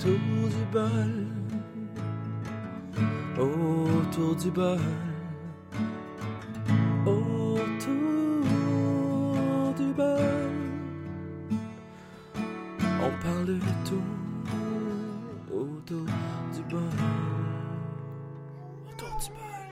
autour du bol, autour du bol, autour du bol. On parle de tout autour du bol, autour du bol.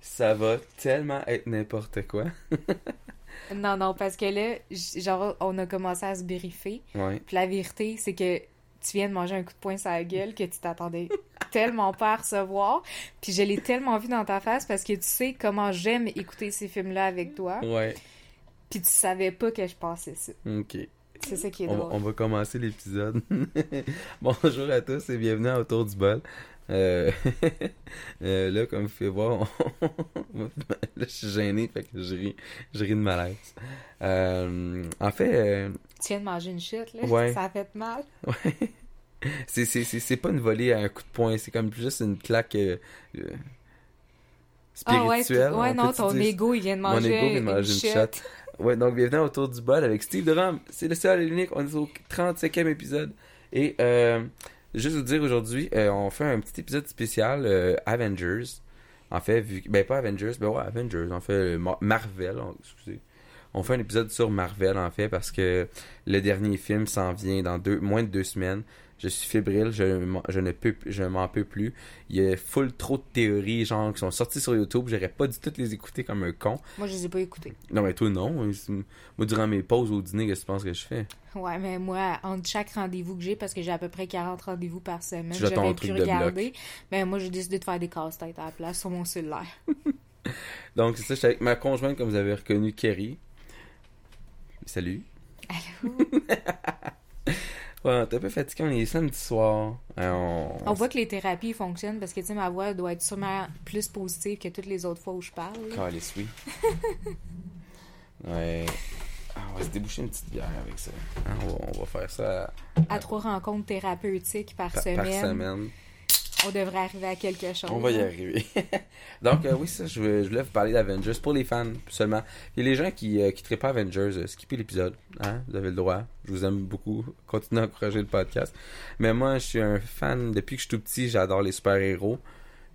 Ça va tellement être n'importe quoi. Non, non, parce que là, genre, on a commencé à se briefer. Ouais. Puis la vérité, c'est que tu viens de manger un coup de poing sur la gueule que tu t'attendais tellement pas à recevoir. Puis je l'ai tellement vu dans ta face parce que tu sais comment j'aime écouter ces films-là avec toi. Ouais. Puis tu savais pas que je passais ça. Ok. C'est ça qui est On, drôle. on va commencer l'épisode. Bonjour à tous et bienvenue à Autour du bol. Euh, euh, là, comme vous pouvez voir, on- là, je suis gêné, fait que je ris, je ris de malaise. Euh, en fait, Tu viens de manger une chute, là. Ouais. Ça a fait mal. ouais. c'est, c'est, c'est, c'est pas une volée à un coup de poing, c'est comme juste une claque euh, Ah ouais, spirituelle. ouais, on non, ton dire- ego, il vient de Mon manger, ego vient de manger une shot. Ouais, donc bienvenue autour du bol avec Steve Drum. C'est le seul et l'unique. On est au 35e épisode. Et euh, juste vous dire aujourd'hui, euh, on fait un petit épisode spécial euh, Avengers. En fait, vu ben pas Avengers, ben ouais, Avengers. On fait euh, Mar- Marvel. excusez. On fait un épisode sur Marvel en fait parce que le dernier film s'en vient dans deux, moins de deux semaines. Je suis fébrile, je, je ne peux, je m'en peux plus. Il y a full trop de théories genre qui sont sorties sur YouTube. J'aurais pas dû toutes les écouter comme un con. Moi, je les ai pas écoutés. Non, mais toi, non. Moi, durant mes pauses au dîner, qu'est-ce que tu penses que je fais? Ouais, mais moi, entre chaque rendez-vous que j'ai, parce que j'ai à peu près 40 rendez-vous par semaine, j'aurais pu de regarder. Mais moi, j'ai décidé de faire des casse-têtes à la place sur mon cellulaire. Donc, c'est ça, j'étais avec ma conjointe, comme vous avez reconnu, Kerry. Salut. Allô? T'es un peu fatigué, on est samedi soir. Euh, on... On voit que les thérapies fonctionnent parce que, tu sais, ma voix doit être sûrement plus positive que toutes les autres fois où je parle. là. Calisse, oui. ouais. Ah, on va se déboucher une petite bière avec ça. Hein, on, va, on va faire ça À trois rencontres thérapeutiques par, par, semaine, par semaine. On devrait arriver à quelque chose. On va y arriver. Donc, euh, oui, ça, je, voulais- je voulais vous parler d'Avengers pour les fans seulement. Et les gens qui ne quitteraient pas Avengers, euh, skippez l'épisode. Hein? Vous avez le droit. Je vous aime beaucoup. Continuez à encourager le podcast. Mais moi, je suis un fan. Depuis que je suis tout petit, j'adore les super-héros.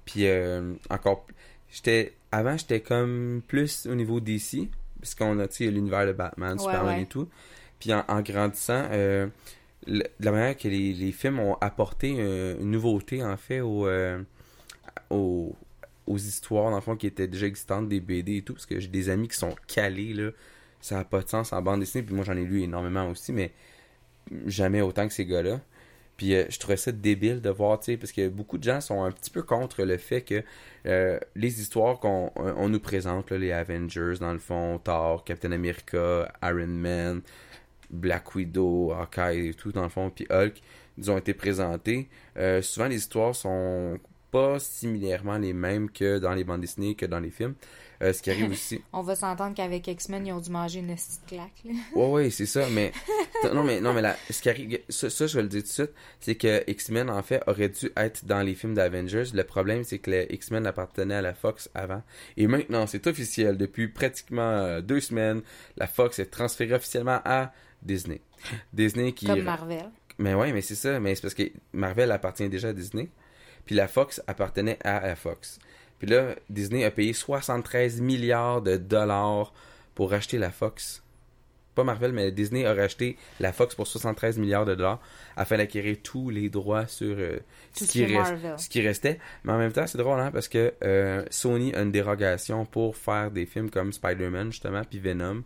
Puis, euh, encore. J'étais. Avant, j'étais comme plus au niveau DC. Parce qu'on a, l'univers de Batman, Ouais, Superman ouais. et tout. Puis, en, en grandissant. De la manière que les, films ont apporté euh, une nouveauté en fait euh, aux, histoires dans le fond qui étaient déjà existantes des BD et tout parce que j'ai des amis qui sont calés là. Ça n'a pas de sens en bande dessinée puis moi j'en ai lu énormément aussi mais jamais autant que ces gars-là. Puis euh, je trouvais ça débile de voir tu sais parce que beaucoup de gens sont un petit peu contre le fait que les histoires qu'on on nous présente les Avengers dans le fond Thor Captain America Iron Man Black Widow, Hawkeye et tout, dans le fond, puis Hulk, ils ont été présentés. Euh, souvent, les histoires sont pas similairement les mêmes que dans les bandes dessinées, que dans les films. Euh, ce qui arrive aussi. On va s'entendre qu'avec X-Men, ils ont dû manger une petite claque. là. Ouais, ouais, c'est ça, mais. Non, mais, non, mais là, ce qui arrive. Ça, ça, je vais le dire tout de suite, c'est que X-Men, en fait, aurait dû être dans les films d'Avengers. Le problème, c'est que les X-Men appartenaient à la Fox avant. Et maintenant, c'est officiel. Depuis pratiquement euh, deux semaines, la Fox est transférée officiellement à Disney. Disney qui. Comme Marvel. Mais ouais, mais c'est ça. Mais c'est parce que Marvel appartient déjà à Disney. Puis la Fox appartenait à la Fox. Puis là, Disney a payé 73 milliards de dollars pour acheter la Fox. Pas Marvel, mais Disney a racheté la Fox pour 73 milliards de dollars afin d'acquérir tous les droits sur euh, qui reste- ce qui restait. Mais en même temps, c'est drôle, hein, parce que euh, Sony a une dérogation pour faire des films comme Spider-Man, justement, puis Venom,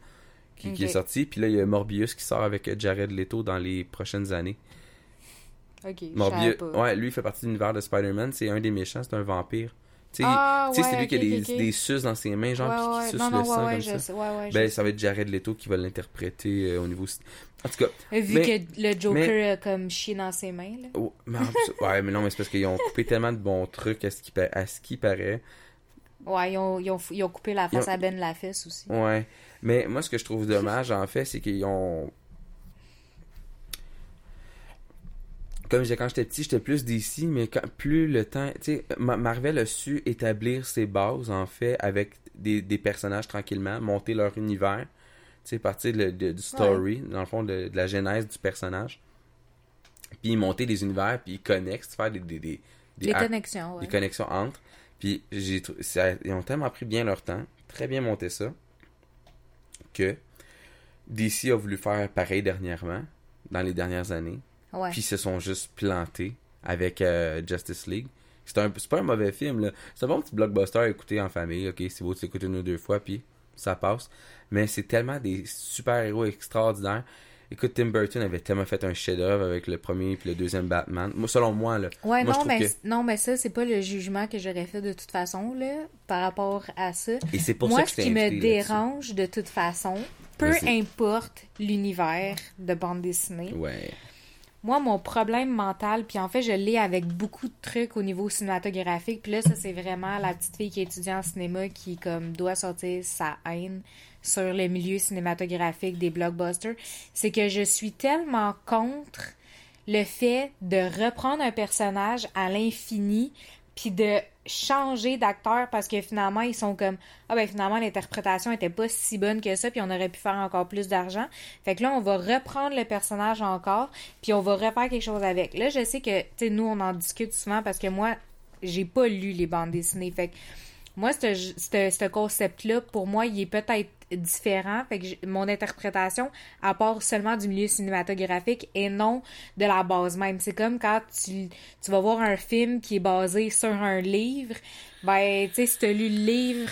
qui, qui Ok. est sorti. Puis là, il y a Morbius qui sort avec Jared Leto dans les prochaines années. Ok, Morbius, pas. ouais, lui il fait partie de l'univers de Spider-Man. C'est un des méchants, c'est un vampire. Tu sais, Ah, tu sais, c'est ouais, lui qui a des, ok, ok. des suces dans ses mains, genre, Ouais, puis qui ouais. suce Non, le non, sang ouais, ouais, comme ça. sais. Ouais, ouais, Ben, ça va être Jared Leto qui va l'interpréter euh, au niveau. En tout cas, sais. Vu mais- que le Joker a comme chié dans ses mains, là. oh, mais ouais, mais non, mais c'est parce qu'ils ont coupé tellement de bons trucs à ce qui, à ce qui paraît. Ouais, ils ont, ils ont, ils ont coupé la face ont- à Ben Lafesse aussi. Ouais. Mais moi, ce que je trouve dommage, en fait, c'est qu'ils ont. Comme je disais, quand j'étais petit, j'étais plus d'ici, mais quand, plus le temps. Tu sais, Ma- Marvel a su établir ses bases, en fait, avec des, des personnages tranquillement, monter leur univers. Tu sais, partir de- de- du story, dans le fond, de, de la genèse du personnage. Puis monter des univers, puis ils connectent, faire des, des, des, des Les connexions, ouais. des connexions entre. Puis j'ai ça- ils ont tellement pris bien leur temps, très bien monté ça, que DC a voulu faire pareil dernièrement, dans les dernières années. Ouais. Puis ils se sont juste plantés avec euh, Justice League. C'est un- pas un mauvais film, là. C'est un bon petit blockbuster à écouter en famille. Ok, c'est beau de s'écouter une ou deux fois, puis ça passe. Mais c'est tellement des super-héros extraordinaires. Écoute, Tim Burton avait tellement fait un chef-d'œuvre avec le premier puis le deuxième Batman. Moi, selon moi, là. Ouais, moi, je non, trouve mais, que- non, mais ça, c'est pas le jugement que j'aurais fait de toute façon, là, par rapport à ça. Et c'est pour Moi, ça que ce je qui me dérange de toute façon, peu importe l'univers de bande dessinée, Ouais. moi, mon problème mental, puis en fait, je l'ai avec beaucoup de trucs au niveau cinématographique, puis là, ça, c'est vraiment la petite fille qui étudie en cinéma qui, comme, doit sortir sa haine sur le milieu cinématographique des blockbusters. C'est que je suis tellement contre le fait de reprendre un personnage à l'infini, puis de changer d'acteur parce que finalement ils sont comme ah ben finalement l'interprétation était pas si bonne que ça puis on aurait pu faire encore plus d'argent fait que là on va reprendre le personnage encore puis on va refaire quelque chose avec là je sais que tu sais nous on en discute souvent parce que moi j'ai pas lu les bandes dessinées fait que moi, ce, ce, ce concept-là, pour moi, il est peut-être différent. Fait que mon interprétation, à part seulement du milieu cinématographique et non de la base même. C'est comme quand tu, tu vas voir un film qui est basé sur un livre, ben, tu sais, si tu as lu le livre,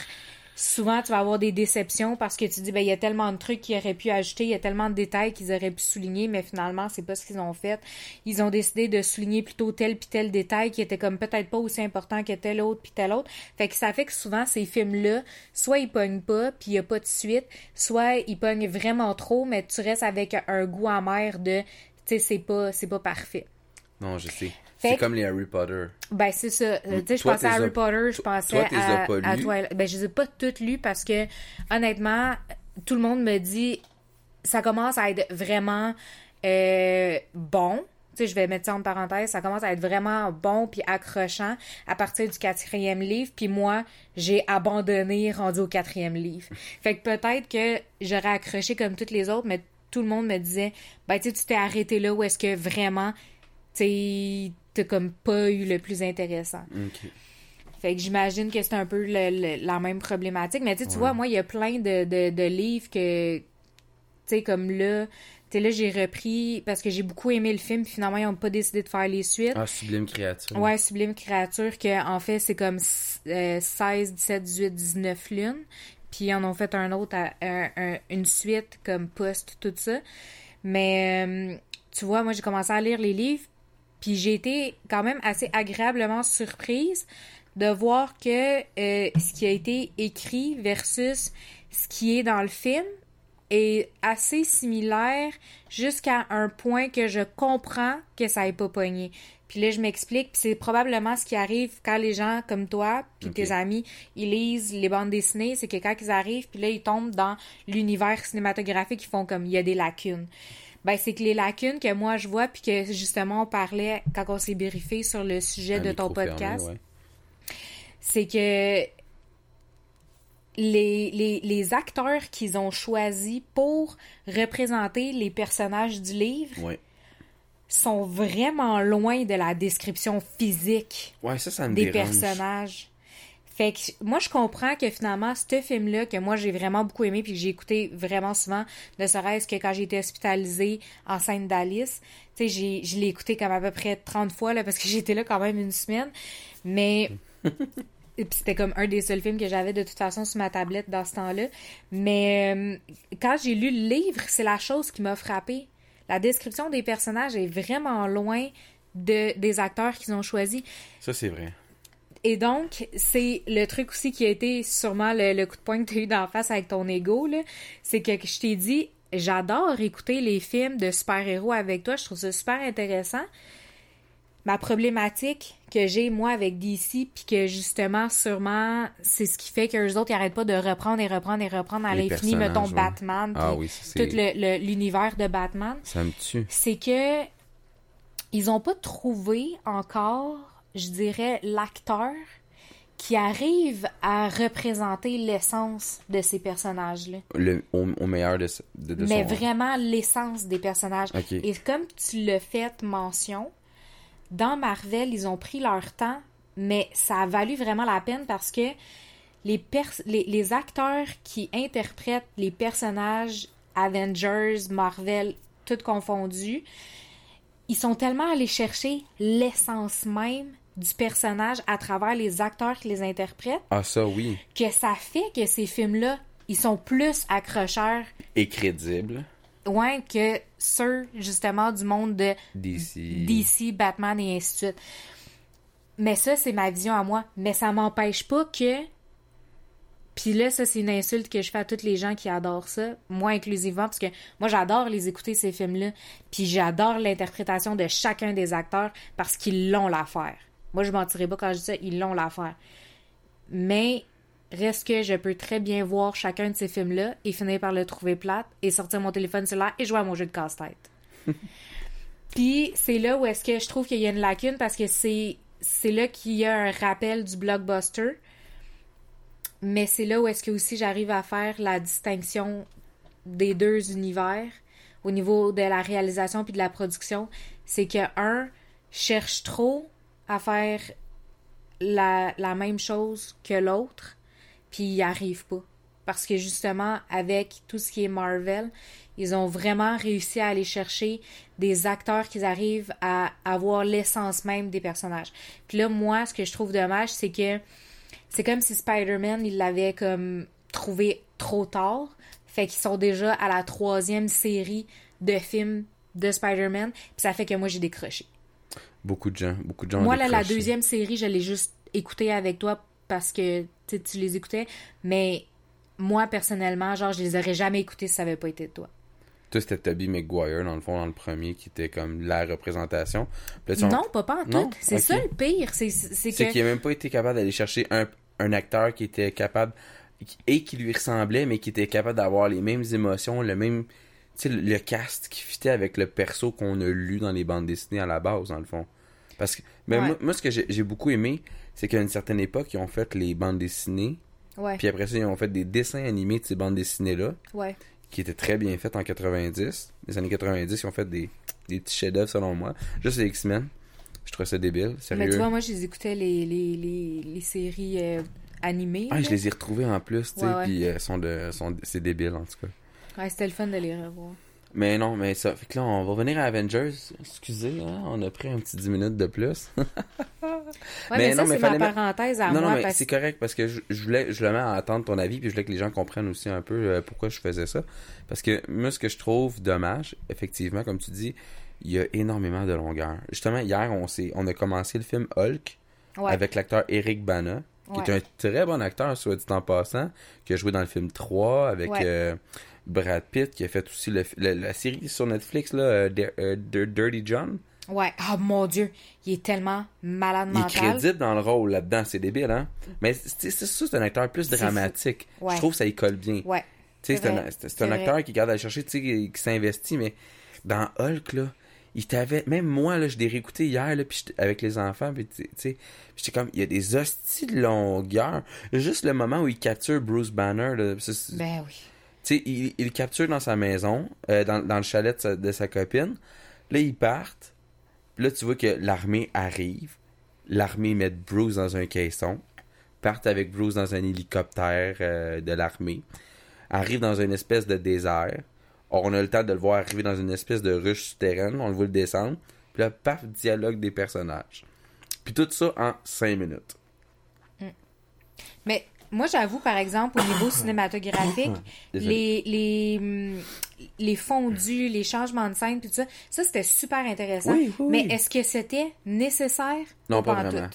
souvent tu vas avoir des déceptions parce que tu dis, ben, il y a tellement de trucs qu'ils auraient pu ajouter, il y a tellement de détails qu'ils auraient pu souligner, mais finalement, c'est pas ce qu'ils ont fait. Ils ont décidé de souligner plutôt tel puis tel détail qui était comme peut-être pas aussi important que tel autre puis tel autre. Fait que ça fait que souvent, ces films-là, soit ils pognent pas puis il y a pas de suite, soit ils pognent vraiment trop, mais tu restes avec un goût amer de, tu sais, c'est pas, c'est pas parfait. Non, je sais. C'est comme les Harry Potter. Ben, c'est ça. Euh, Tu sais, je pensais à Harry Potter, je pensais à, à. Twilight. Ben, je les ai pas toutes lues parce que, honnêtement, tout le monde me dit, ça commence à être vraiment euh, bon. Tu sais, je vais mettre ça en parenthèse, ça commence à être vraiment bon puis accrochant à partir du quatrième livre. Puis moi, j'ai abandonné rendu au quatrième livre. Fait que peut-être que j'aurais accroché comme toutes les autres, mais tout le monde me disait, ben, tu sais, tu t'es arrêté là où est-ce que vraiment, tu t'as comme pas eu le plus intéressant. Fait que j'imagine que c'est un peu le- le- la même problématique. Mais tu sais, tu vois, moi, il y a plein de, de, de livres que, tu sais, comme là, tu là, j'ai repris parce que j'ai beaucoup aimé le film, puis finalement, ils n'ont pas décidé de faire les suites. Ah, Sublime Créature. Ouais, Sublime Créature, que en fait, c'est comme euh, 16, 17, 18, 19 lunes. Puis ils en ont fait un autre, à- un- un- une suite comme post, tout ça. Mais euh, tu vois, moi, j'ai commencé à lire les livres, puis j'ai été quand même assez agréablement surprise de voir que euh, ce qui a été écrit versus ce qui est dans le film est assez similaire jusqu'à un point que je comprends que ça ait pas pogné. Puis là, je m'explique, puis c'est probablement ce qui arrive quand les gens comme toi, puis tes amis, ils lisent les bandes dessinées, c'est que quand ils arrivent, puis là, ils tombent dans l'univers cinématographique, ils font comme, il y a des lacunes. Ben, c'est que les lacunes que moi je vois, puis que justement on parlait quand on s'est briefé sur le sujet Un de ton podcast, ouais. c'est que les, les, les acteurs qu'ils ont choisis pour représenter les personnages du livre Ouais. sont vraiment loin de la description physique Ouais, ça, ça me des dérange. personnages. Fait que moi, je comprends que finalement, ce film-là, que moi, j'ai vraiment beaucoup aimé puis que j'ai écouté vraiment souvent, ne serait-ce que quand j'ai été hospitalisée enceinte d'Alice, tu sais, j'ai- je l'ai écouté comme à peu près 30 fois, là, parce que j'étais là quand même une semaine. Mais et puis c'était comme un des seuls films que j'avais de toute façon sur ma tablette dans ce temps-là. Mais euh, quand j'ai lu le livre, c'est la chose qui m'a frappée. La description des personnages est vraiment loin de, des acteurs qu'ils ont choisis. Ça, c'est vrai. Et donc, c'est le truc aussi qui a été sûrement le, le coup de poing que tu as eu d'en face avec ton ego, là. C'est que je t'ai dit, j'adore écouter les films de super-héros avec toi. Je trouve ça super intéressant. Ma problématique que j'ai, moi, avec DC, puis que justement, sûrement, c'est ce qui fait qu'eux autres, ils arrêtent pas de reprendre et reprendre et reprendre à l'infini, mettons, ouais. Batman, Ah oui, tout l'univers de Batman Ça me tue. c'est que ils ont pas trouvé encore, je dirais, l'acteur qui arrive à représenter l'essence de ces personnages-là. Le, au, au meilleur de, de, de Mais son- vraiment l'essence des personnages. Et comme tu l'as fait mention, dans Marvel, ils ont pris leur temps, mais ça a valu vraiment la peine parce que les, pers- les, les acteurs qui interprètent les personnages Avengers, Marvel, tout confondu, ils sont tellement allés chercher l'essence même du personnage à travers les acteurs qui les interprètent Ah, ça, oui. que ça fait que ces films-là, ils sont plus accrocheurs Et crédible. Ouais, que ceux, justement, du monde de DC. DC, Batman et ainsi de suite. Mais ça, c'est ma vision à moi. Mais ça m'empêche pas que. Puis là, ça, c'est une insulte que je fais à tous les gens qui adorent ça, moi inclusivement, parce que moi, j'adore les écouter, ces films-là. Puis j'adore l'interprétation de chacun des acteurs parce qu'ils l'ont l'affaire. Moi, je mentirais pas quand je dis ça, ils l'ont l'affaire. Mais reste que je peux très bien voir chacun de ces films-là et finir par le trouver plate et sortir mon téléphone cellulaire et jouer à mon jeu de casse-tête. Puis c'est là où est-ce que je trouve qu'il y a une lacune parce que c'est c'est là qu'il y a un rappel du blockbuster. Mais c'est là où est-ce que aussi j'arrive à faire la distinction des deux univers au niveau de la réalisation puis de la production, c'est que un cherche trop à faire la, même chose que l'autre, puis il n'y arrive pas. Parce que justement, avec tout ce qui est Marvel, ils ont vraiment réussi à aller chercher des acteurs qui arrivent à avoir l'essence même des personnages. Puis là, moi, ce que je trouve dommage, c'est que c'est comme si Spider-Man, il l'avait comme trouvé trop tard. Fait qu'ils sont déjà à la troisième série de films de Spider-Man. Puis ça fait que moi, j'ai décroché. Beaucoup de gens. Beaucoup de gens Moi, là, la deuxième série, je l'ai juste écoutée avec toi parce que tu les écoutais. Mais moi, personnellement, genre, je les aurais jamais écoutés si ça avait pas été de toi. Toi, c'était Tobey Maguire, dans le fond, dans le premier, qui était comme la représentation. Là, Non, pas, pas en tout. C'est ça le pire. C'est que. qu'il a même pas été capable d'aller chercher un, un acteur qui était capable et qui lui ressemblait, mais qui était capable d'avoir les mêmes émotions, le même. Tu sais, le, le cast qui fitait avec le perso qu'on a lu dans les bandes dessinées à la base, dans le fond. Parce que. Mais Ouais. moi, moi, ce que j'ai j'ai beaucoup aimé, c'est qu'à une certaine époque, ils ont fait les bandes dessinées, Ouais, puis après ça, ils ont fait des dessins animés de ces bandes dessinées-là, ouais. qui étaient très bien faites en 90. Les années 90, ils ont fait des, des petits chefs-d'œuvre, selon moi. Juste les X-Men. Je trouve ça débile, sérieux. Mais tu vois, moi, je les écoutais les, les, les, les séries euh, animées. Ah, là. je les ai retrouvés en plus, tu sais, puis euh, sont de, sont, c'est débile en tout cas. Ouais, c'était le fun de les revoir. Mais non, mais ça, fait que là, on va revenir à Avengers. Excusez, hein, on a pris un petit 10 minutes de plus. Ouais, Mais mais, non, ça, mais c'est ma parenthèse à non, moi. non, mais parce... c'est correct parce que je, je voulais, je le mets à attendre ton avis, puis je voulais que les gens comprennent aussi un peu euh, pourquoi je faisais ça. Parce que moi, ce que je trouve dommage, effectivement, comme tu dis, il y a énormément de longueur. Justement, hier, on, on a commencé le film Hulk Ouais. avec l'acteur Eric Bana, qui Ouais. est un très bon acteur, soit dit en passant, qui a joué dans le film 3 avec Ouais. euh, Brad Pitt, qui a fait aussi le- le- la série sur Netflix, là, euh, euh, Dir- Dirty John. Ouais. Oh mon Dieu, il est tellement malade Il est mental. crédible dans le rôle là-dedans, c'est débile, hein? Mais c'est ça, c'est un acteur plus dramatique. Ouais. Je trouve que ça y colle bien. Ouais. Tu sais, C'est un, un acteur qui garde à chercher, tu sais, qui, qui s'investit, mais dans Hulk, là, il t'avait. Même moi, là, je l'ai réécouté hier, là, j'étais- avec les enfants, puis tu sais, j'étais comme, il y a des hosties de longueur. Juste le moment où il capture Bruce Banner, là, Ben oui. Sais, il, capture dans sa maison, euh, dans, dans le chalet de sa, copine. Là, ils partent. Là, tu vois que l'armée arrive. L'armée met Bruce dans un caisson. Partent avec Bruce dans un hélicoptère euh, de l'armée. Arrive dans une espèce de désert. On a le temps de le voir arriver dans une espèce de ruche souterraine. On le voit le descendre. Puis là, paf, dialogue des personnages. Puis tout ça en 5 minutes. Mais moi, j'avoue, par exemple, au niveau cinématographique, les, les, les fondus, les changements de scène, tout ça, ça, c'était super intéressant. Oui, oui, Mais oui. est-ce que c'était nécessaire? Non, pas en vraiment.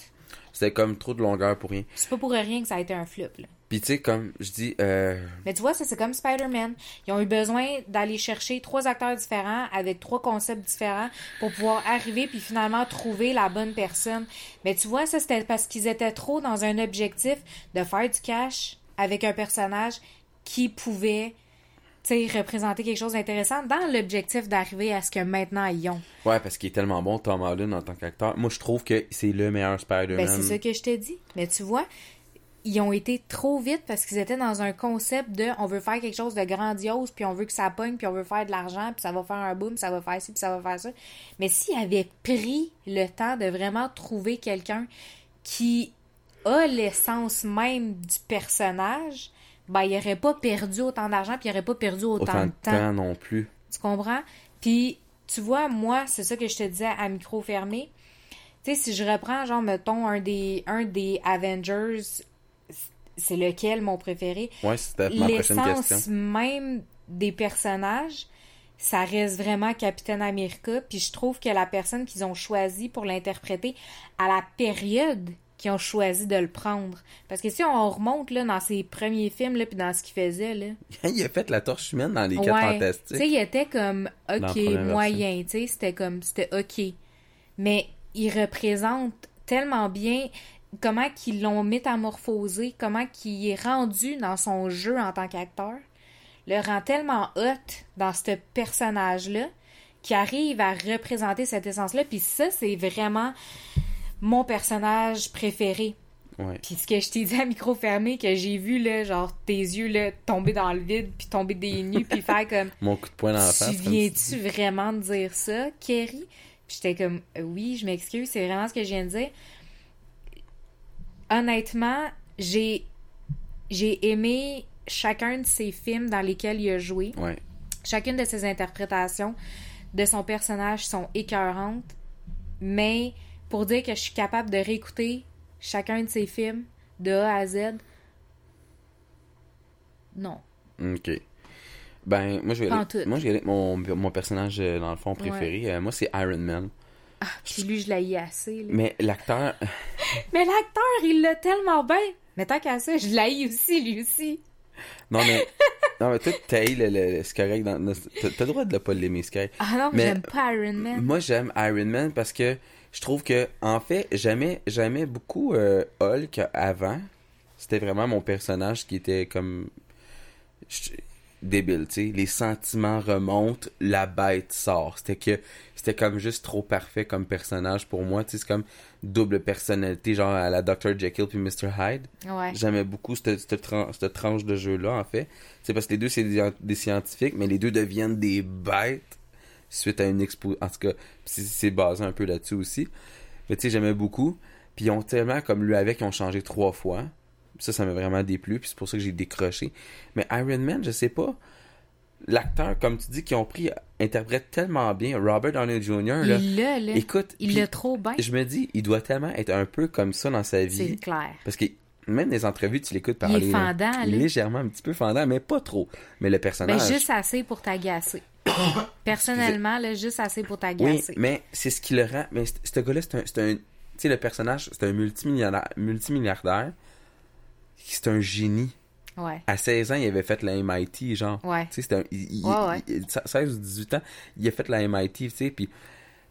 C'était comme trop de longueur pour rien. C'est pas pour rien que ça a été un flop, là. Puis tu sais, comme je dis, euh, Mais tu vois, ça, c'est comme Spider-Man. Ils ont eu besoin d'aller chercher trois acteurs différents avec trois concepts différents pour pouvoir arriver puis finalement trouver la bonne personne. Mais tu vois, ça, c'était parce qu'ils étaient trop dans un objectif de faire du cash avec un personnage qui pouvait représenter quelque chose d'intéressant dans l'objectif d'arriver à ce que maintenant ils ont. Ouais, parce qu'il est tellement bon, Tom Holland, en tant qu'acteur. Moi, je trouve que c'est le meilleur Spider-Man. Ben, c'est ça que je te dis. Mais tu vois, ils ont été trop vite parce qu'ils étaient dans un concept de on veut faire quelque chose de grandiose, puis on veut que ça pogne, puis on veut faire de l'argent, puis ça va faire un boom, ça va faire ci, puis ça va faire ça. Mais s'ils avaient pris le temps de vraiment trouver quelqu'un qui a l'essence même du personnage, ben, il aurait pas perdu autant d'argent, puis il aurait pas perdu autant, Autant de temps. non plus. Tu comprends? Puis, tu vois, moi, c'est ça que je te disais à micro fermé. Tu sais, si je reprends, genre, mettons, un des, un des Avengers, c'est lequel mon préféré? Ouais, c'était ma prochaine question. même des personnages, ça reste vraiment Capitaine America. Puis je trouve que la personne qu'ils ont choisi pour l'interpréter à la période qu'ils ont choisi de le prendre. Parce que si on remonte là, dans ses premiers films, là, puis dans ce qu'il faisait, là, il a fait la torche humaine dans les quatre Ouais. Fantastiques. il était comme OK, moyen, c'était comme c'était OK. Mais il représente tellement bien comment qu'ils l'ont métamorphosé, comment qu'il est rendu dans son jeu en tant qu'acteur, le rend tellement hot dans ce personnage-là qui arrive à représenter cette essence-là. Puis ça, c'est vraiment mon personnage préféré. Ouais. Puis ce que je t'ai dit à micro fermé, que j'ai vu, là, genre, tes yeux, là, tomber dans le vide, puis tomber des nues, puis faire comme... Mon coup de poing dans la face. Tu comme viens-tu vraiment de dire ça, Kerry? Puis j'étais comme, oui, je m'excuse, c'est vraiment ce que je viens de dire. Honnêtement, j'ai j'ai aimé chacun de ses films dans lesquels il a joué. Ouais. Chacune de ses interprétations de son personnage sont écœurantes, mais pour dire que je suis capable de réécouter chacun de ses films de A à Z, non. Ok. Ben, moi, je vais aller, tout. moi, je vais aller avec mon, mon personnage, euh, dans le fond, préféré. Euh, moi, c'est Iron Man. Puis lui, je l'ai assez. là. Mais l'acteur, Mais l'acteur, il l'a tellement bien. Mais tant qu'à ça, je l'haïs aussi, lui aussi. non, mais, non, mais toi, t'as le, le, c'est correct. dans- T'as le droit de pas l'aimer, correct. Ah non, Mais- j'aime pas Iron Man. Moi, j'aime Iron Man parce que je trouve que, en fait, j'aimais, j'aimais beaucoup euh, Hulk avant. C'était vraiment mon personnage qui était comme je- débile, tu sais. Les sentiments remontent, la bête sort. C'était que c'était comme juste trop parfait comme personnage pour moi. Tu sais, c'est comme double personnalité, genre à la Dr. Jekyll puis Mr. Hyde. Ouais. J'aimais beaucoup cette, cette, tran- cette tranche de jeu-là, en fait. C'est parce que les deux, c'est des, des scientifiques, mais les deux deviennent des bêtes suite à une expo. En tout cas, c'est- c'est basé un peu là-dessus aussi. Mais tu sais, j'aimais beaucoup. Puis ils ont tellement, comme lui avec, ils ont changé trois fois. Ça, ça m'a vraiment déplu. Puis c'est pour ça que j'ai décroché. Mais Iron Man, je sais pas. L'acteur, comme tu dis, qui ont pris, interprète tellement bien. Robert Downey Jr., là. Il l'a, là. Écoute, il l'a trop bien. je me dis, il doit tellement être un peu comme ça dans sa C'est vie. clair. Parce que même des entrevues, tu l'écoutes Il est parler. fendant, là. Légèrement, un petit peu fendant, mais pas trop. Mais le Ben, personnage. juste assez pour t'agacer. Personnellement, là, juste assez pour oui, t'agacer. mais c'est ce qui le rend. Mais ce gars-là, c'est un. c'est un- Tu sais, le personnage, c'est un multimilliardaire. multimilliardaire. C'est un génie. Ouais. À 16 ans, il avait fait la MIT, genre. Ouais. Tu sais, c'était un. il- il- Ouais, ouais. il- 16 ou 18 ans, il a fait la MIT, tu sais, puis.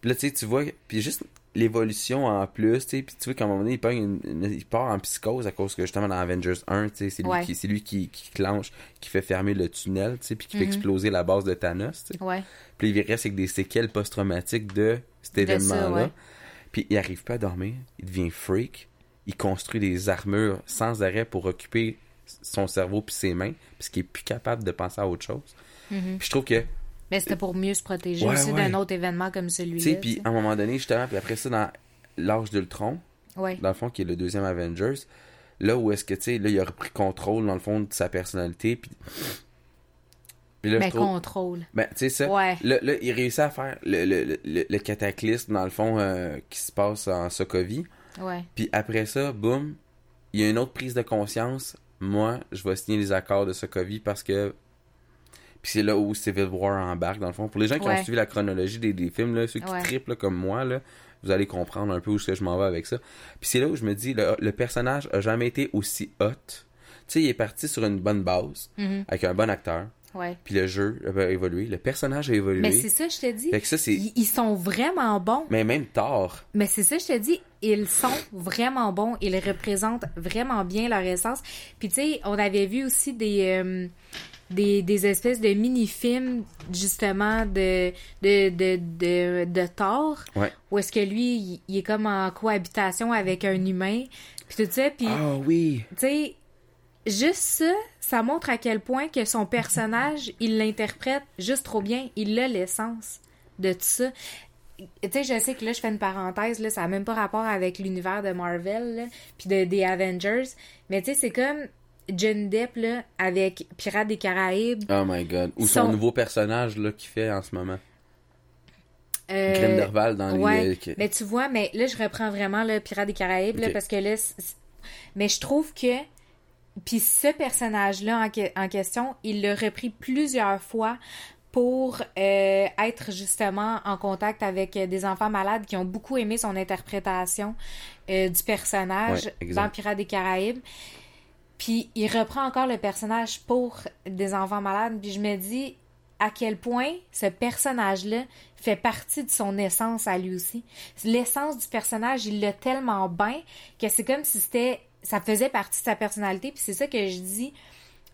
Là, tu sais, tu vois. Puis juste l'évolution en plus, tu sais, puis tu vois qu'à un moment donné, il, une- part en psychose à cause que justement dans Avengers 1, tu sais, c'est lui, qui, c'est lui qui, qui clenche, qui fait fermer le tunnel, tu sais, puis qui fait Mhm. exploser la base de Thanos, tu sais. Ouais. Puis il reste avec des séquelles post-traumatiques de cet événement-là. Puis il arrive pas à dormir, il devient freak, il construit des armures sans arrêt pour occuper son cerveau puis ses mains, parce qu'il est plus capable de penser à autre chose. Mhm. Puis je trouve que, Mais c'était pour mieux se protéger Ouais, aussi ouais. d'un autre événement comme celui-là. puis à un moment donné, justement, puis après ça, dans l'âge d'Ultron. Ouais. dans le fond, qui est le deuxième Avengers, là où est-ce que, tu sais, là, il a repris contrôle, dans le fond, de sa personnalité, puis... Puis là, trouve... contrôle. Ben, tu sais, ça, Ouais. là, là, il réussit à faire le, le, le, le cataclysme, dans le fond, euh, qui se passe en Sokovie. Ouais. Puis après ça, boum, il y a une autre prise de conscience. Moi, je vais signer les accords de Sokovie parce que. Puis c'est là où Civil War embarque, dans le fond. Pour les gens qui Ouais. ont suivi la chronologie des, des films, là, ceux qui Ouais. triplent comme moi, là, vous allez comprendre un peu où que je m'en vais avec ça. Puis c'est là où je me dis, le, le personnage a jamais été aussi hot. Tu sais, il est parti sur une bonne base, Mhm. avec un bon acteur, Ouais. Puis le jeu a évolué, le personnage a évolué. Mais c'est ça, je te dis. Fait que ça, c'est. Ils, ils sont vraiment bons. Mais même tard. Mais c'est ça, je te dis, ils sont vraiment bons. Ils représentent vraiment bien leur essence. Puis tu sais, on avait vu aussi des, euh, des, des espèces de mini-films, justement, de, de, de, de, de Thor. Ouais. Où est-ce que lui, il, il est comme en cohabitation avec un humain. Puis tout ça, puis... Ah oui. tu sais, juste ça, ça montre à quel point que son personnage, il l'interprète juste trop bien. Il a l'essence de tout ça. Tu sais, je sais que là, je fais une parenthèse, là, ça n'a même pas rapport avec l'univers de Marvel, là, puis de, des Avengers. Mais tu sais, c'est comme Johnny Depp, là, avec Pirates des Caraïbes. Oh my god. Ou son Son- nouveau personnage là qu'il fait en ce moment. Euh, Grindelwald dans ouais, les. que- mais tu vois, mais là, je reprends vraiment le Pirates des Caraïbes, là, parce que là, mais je trouve que, puis ce personnage-là en, que- en question, il l'a repris plusieurs fois pour euh, être justement en contact avec euh, des enfants malades qui ont beaucoup aimé son interprétation euh, du personnage Ouais, dans Pirates des Caraïbes. Puis il reprend encore le personnage pour des enfants malades. Puis je me dis à quel point ce personnage-là fait partie de son essence à lui aussi. L'essence du personnage, il l'a tellement bien que c'est comme si c'était ça faisait partie de sa personnalité. Puis c'est ça que je dis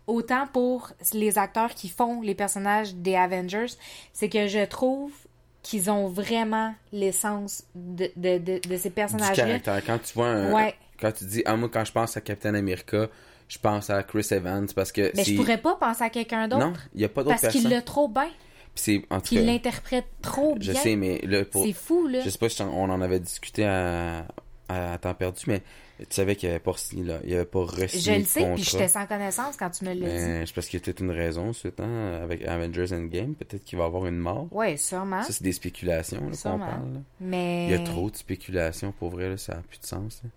autant pour les acteurs qui font les personnages des Avengers, c'est que je trouve qu'ils ont vraiment l'essence de, de, de, de ces personnages-là. caractère. Quand tu vois un. Ouais. Quand tu dis, ah, moi, quand je pense à Captain America, je pense à Chris Evans parce que. Mais je pourrais pas penser à quelqu'un d'autre. Non, il n'y a pas d'autre Parce qu'il l'a trop bien. Puis c'est. En tout Puis il l'interprète trop je bien. sais, mais là, pour. C'est fou, là. Je sais pas si on en avait discuté à, à temps perdu, mais tu savais qu'il avait pas signé, là. Il avait pas re Je le sais, puis j'étais sans connaissance quand tu me l'as dit. Mais c'est parce qu'il y a peut-être une raison, ce temps, avec Avengers Endgame. Peut-être qu'il va avoir une mort. Ouais, sûrement. Ça, c'est des spéculations là, qu'on parle. là. Mais. Il y a trop de spéculations, pour vrai, là, ça n'a plus de sens. là.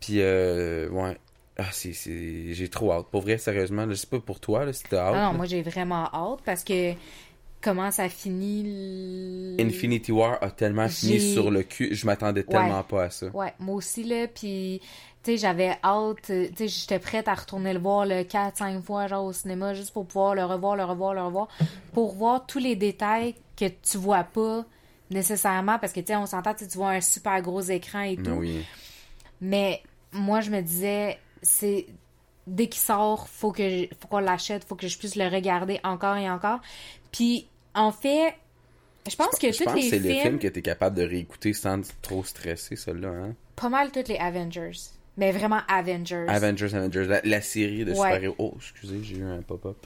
Puis, euh, ouais. Ah, c'est. J'ai trop hâte. Pour vrai, sérieusement, je sais pas pour toi, là, si t'as hâte. Ah non, là. moi j'ai vraiment hâte parce que comment ça finit. l- Infinity War a tellement fini sur le cul, je m'attendais tellement pas à ça. Ouais, moi aussi, là. Puis, tu sais, j'avais hâte. euh, Tu sais, j'étais prête à retourner le voir le 4-5 fois, genre au cinéma, juste pour pouvoir le revoir, le revoir, le revoir. Pour voir tous les détails que tu vois pas nécessairement parce que, tu sais, on s'entend, tu vois un super gros écran et tout. Oui. Mais moi, je me disais, c'est dès qu'il sort, faut que je- faut qu'on l'achète, faut que je puisse le regarder encore et encore. Puis en fait, je pense que Je tous pense les que c'est films, le film que t'es capable de réécouter sans trop stresser, celui-là. Hein? pas mal tous les Avengers, mais vraiment Avengers. Avengers, Avengers, la, la série de Ouais. super-héros. Oh, excusez, j'ai eu un pop-up.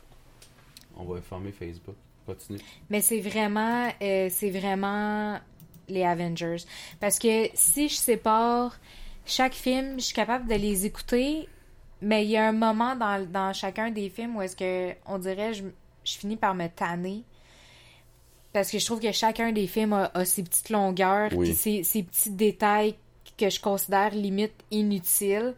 On va informer Facebook. Continue. Mais c'est vraiment, euh, c'est vraiment les Avengers. Parce que si je sépare chaque film, je suis capable de les écouter, mais il y a un moment dans, dans chacun des films où est-ce que, on dirait, je, je finis par me tanner. Parce que je trouve que chacun des films a, a ses petites longueurs, Oui. ses, ses petits détails que je considère limite inutiles.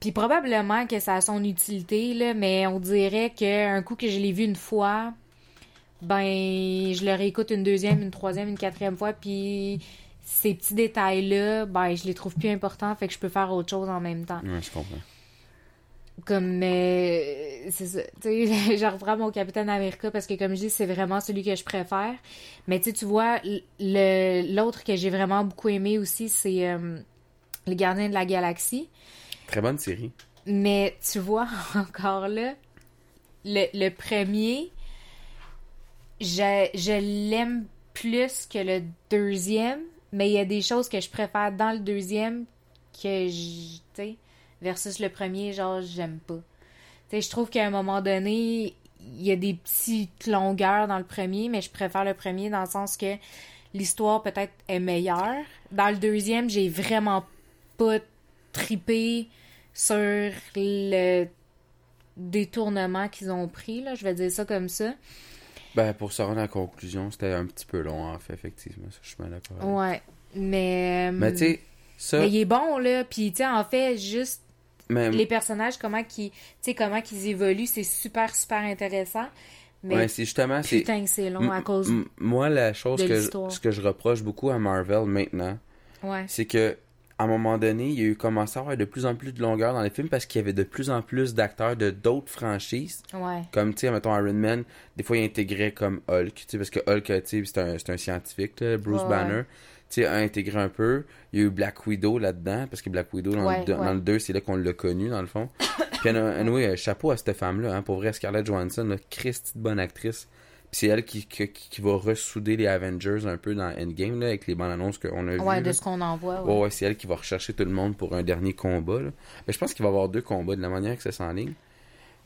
Puis probablement que ça a son utilité, là, mais on dirait qu'un coup que je l'ai vu une fois, ben je le réécoute une deuxième, une troisième, une quatrième fois, puis ces petits détails-là, ben je les trouve plus importants, fait que je peux faire autre chose en même temps. Ouais, je comprends. Comme, c'est ça, tu sais, je reprends mon Capitaine America parce que comme je dis, c'est vraiment celui que je préfère. Mais tu sais, tu vois, le l'autre que j'ai vraiment beaucoup aimé aussi, c'est euh, Les Gardiens de la Galaxie. Très bonne série. Mais tu vois, encore là, le, le premier, je, je l'aime plus que le deuxième, mais il y a des choses que je préfère dans le deuxième que je, tu sais, versus le premier, genre, j'aime pas. Tu sais, je trouve qu'à un moment donné, il y a des petites longueurs dans le premier, mais je préfère le premier dans le sens que l'histoire peut-être est meilleure. Dans le deuxième, j'ai vraiment pas tripé sur le détournement qu'ils ont pris, là, je vais dire ça comme ça. Ben, pour se rendre à la conclusion, c'était un petit peu long, en fait, effectivement. Ça, je suis mal d'accord. avec. Ouais, mais... Mais tu sais, ça. Mais il est bon, là, puis tu sais, en fait, juste les personnages, comment sais, comment qu'ils évoluent, c'est super, super intéressant. Mais Ouais, c'est justement. c'est putain, que c'est long à cause... Moi, la chose que je, ce que je reproche beaucoup à Marvel maintenant, Ouais. c'est que à un moment donné, il y a eu commencé à avoir de plus en plus de longueur dans les films parce qu'il y avait de plus en plus d'acteurs de d'autres franchises. Ouais. Comme, tu sais, mettons Iron Man, des fois, il intégrait comme Hulk, tu sais, parce que Hulk, tu sais, c'est un, c'est un scientifique, là, Bruce Ouais, Banner. Tu sais, intégré un peu. Il y a eu Black Widow là-dedans, parce que Black Widow, dans, Ouais, le, deux- ouais. dans le 2, c'est là qu'on l'a connu, dans le fond. Puis, anyway, chapeau à cette femme-là, hein, pour vrai, Scarlett Johansson, là, Christy de bonne actrice. Puis c'est elle qui, qui, qui va ressouder les Avengers un peu dans Endgame, là, avec les bandes annonces qu'on a vues. Ouais, de ce qu'on en voit. Ouais, Ouais. ouais, c'est elle qui va rechercher tout le monde pour un dernier combat. Là. Mais je pense qu'il va y avoir deux combats de la manière que ça s'enligne.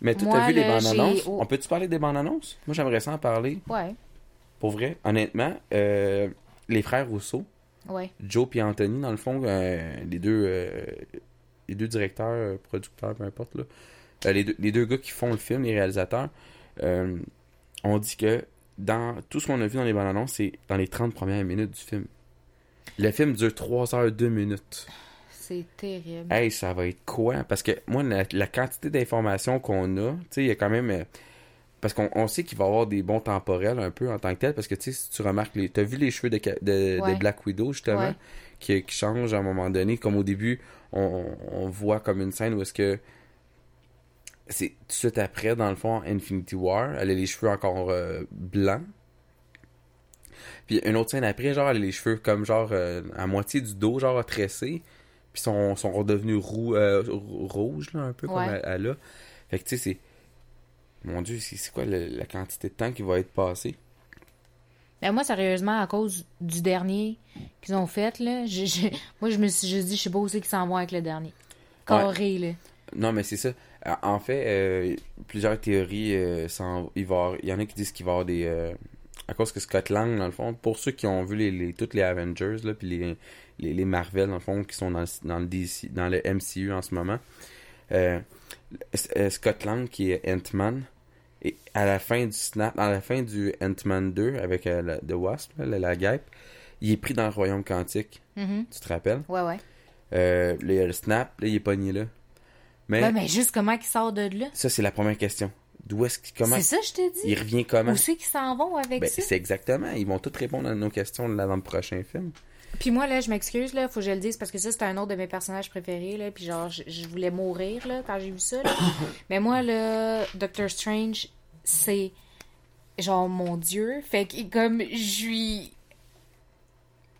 Mais Moi, t'as vu les bandes annonces? oh. On peut-tu parler des bandes annonces? Moi, j'aimerais ça en parler. Ouais. Pour vrai, honnêtement, euh, les frères Rousseau, Ouais. Joe et Anthony, dans le fond, euh, les deux euh, les deux directeurs, euh, producteurs, peu importe, là, euh, les, deux, les deux gars qui font le film, les réalisateurs, ont dit que dans tout ce qu'on a vu dans les bandes annonces, c'est dans les 30 premières minutes du film. Le film dure 3 heures 2 minutes. C'est terrible. Hey, ça va être quoi? Parce que moi, la, la quantité d'informations qu'on a, tu sais, il y a quand même. Parce qu'on on sait qu'il va y avoir des bons temporels un peu en tant que tel. Parce que, tu sais, si tu remarques, les, t'as vu les cheveux de, de, de. Black Widow, justement, Ouais. qui, qui changent à un moment donné. Comme au début, on, on voit comme une scène où est-ce que. C'est tout de suite après, dans le fond, Infinity War. Elle a les cheveux encore euh, blancs. Puis une autre scène après, genre, elle a les cheveux comme genre euh, à moitié du dos, genre tressés. Puis sont, sont redevenus roux, euh, rou- rouges, là, un peu comme elle, elle a. Fait que tu sais, c'est. Mon Dieu, c'est quoi le- la quantité de temps qui va être passé? Ben moi, sérieusement, à cause du dernier qu'ils ont fait, là, j'ai- moi, je me suis juste dit, je sais pas où c'est qu'ils s'en vont avec le dernier. Carré, là. Non, mais c'est ça. Euh, En fait, euh, plusieurs théories, euh, il, va y avoir- il y en a qui disent qu'il va y avoir des... euh, à cause que Scott Lang, dans le fond, pour ceux qui ont vu les, les, toutes les Avengers, là, puis les, les, les Marvel, dans le fond, qui sont dans, le- dans, le, DC, dans le MCU en ce moment, Scott Lang, qui est Ant-Man, et à la fin du snap, à la fin du Ant-Man 2, avec euh, la, The Wasp, là, la, guêpe, il est pris dans le royaume quantique, Mhm. tu te rappelles? Ouais, ouais. Euh, le, le snap, là, il est pogné là. Mais... Ouais, mais juste comment qu'ils sortent de là? Ça, c'est la première question. D'où est-ce qu'il comment C'est ça, je te dis. Il revient comment? Où c'est qu'ils s'en vont avec Ben, ça? c'est exactement. Ils vont tous répondre à nos questions là, dans le prochain film. Puis moi, là, je m'excuse, là, faut que je le dise, parce que ça, c'est un autre de mes personnages préférés, là, puis genre, je, je voulais mourir, là, quand j'ai vu ça, là. Mais moi, là, Doctor Strange, c'est, genre, mon dieu. Fait que, comme, je lui...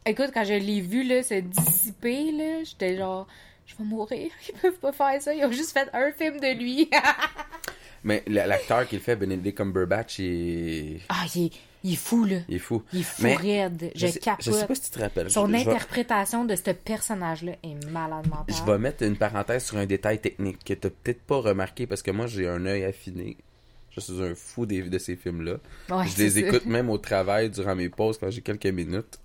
Écoute, quand je l'ai vu, là, se dissiper, là, j'étais genre, je vais mourir, ils peuvent pas faire ça, ils ont juste fait un film de lui. Mais l'acteur qui le fait, Benedict Cumberbatch, il ah, il est, il est fou, là. il est fou. Il est fou Mais raide. Je, sais, capote. je sais pas si tu te rappelles. Son je, je vais- interprétation de ce personnage-là est malade mentale. je vais mettre une parenthèse sur un détail technique que t'as peut-être pas remarqué parce que moi, j'ai un œil affiné. Je suis un fou des, de ces films-là. Ouais, je les ça. écoute même au travail durant mes pauses quand j'ai quelques minutes.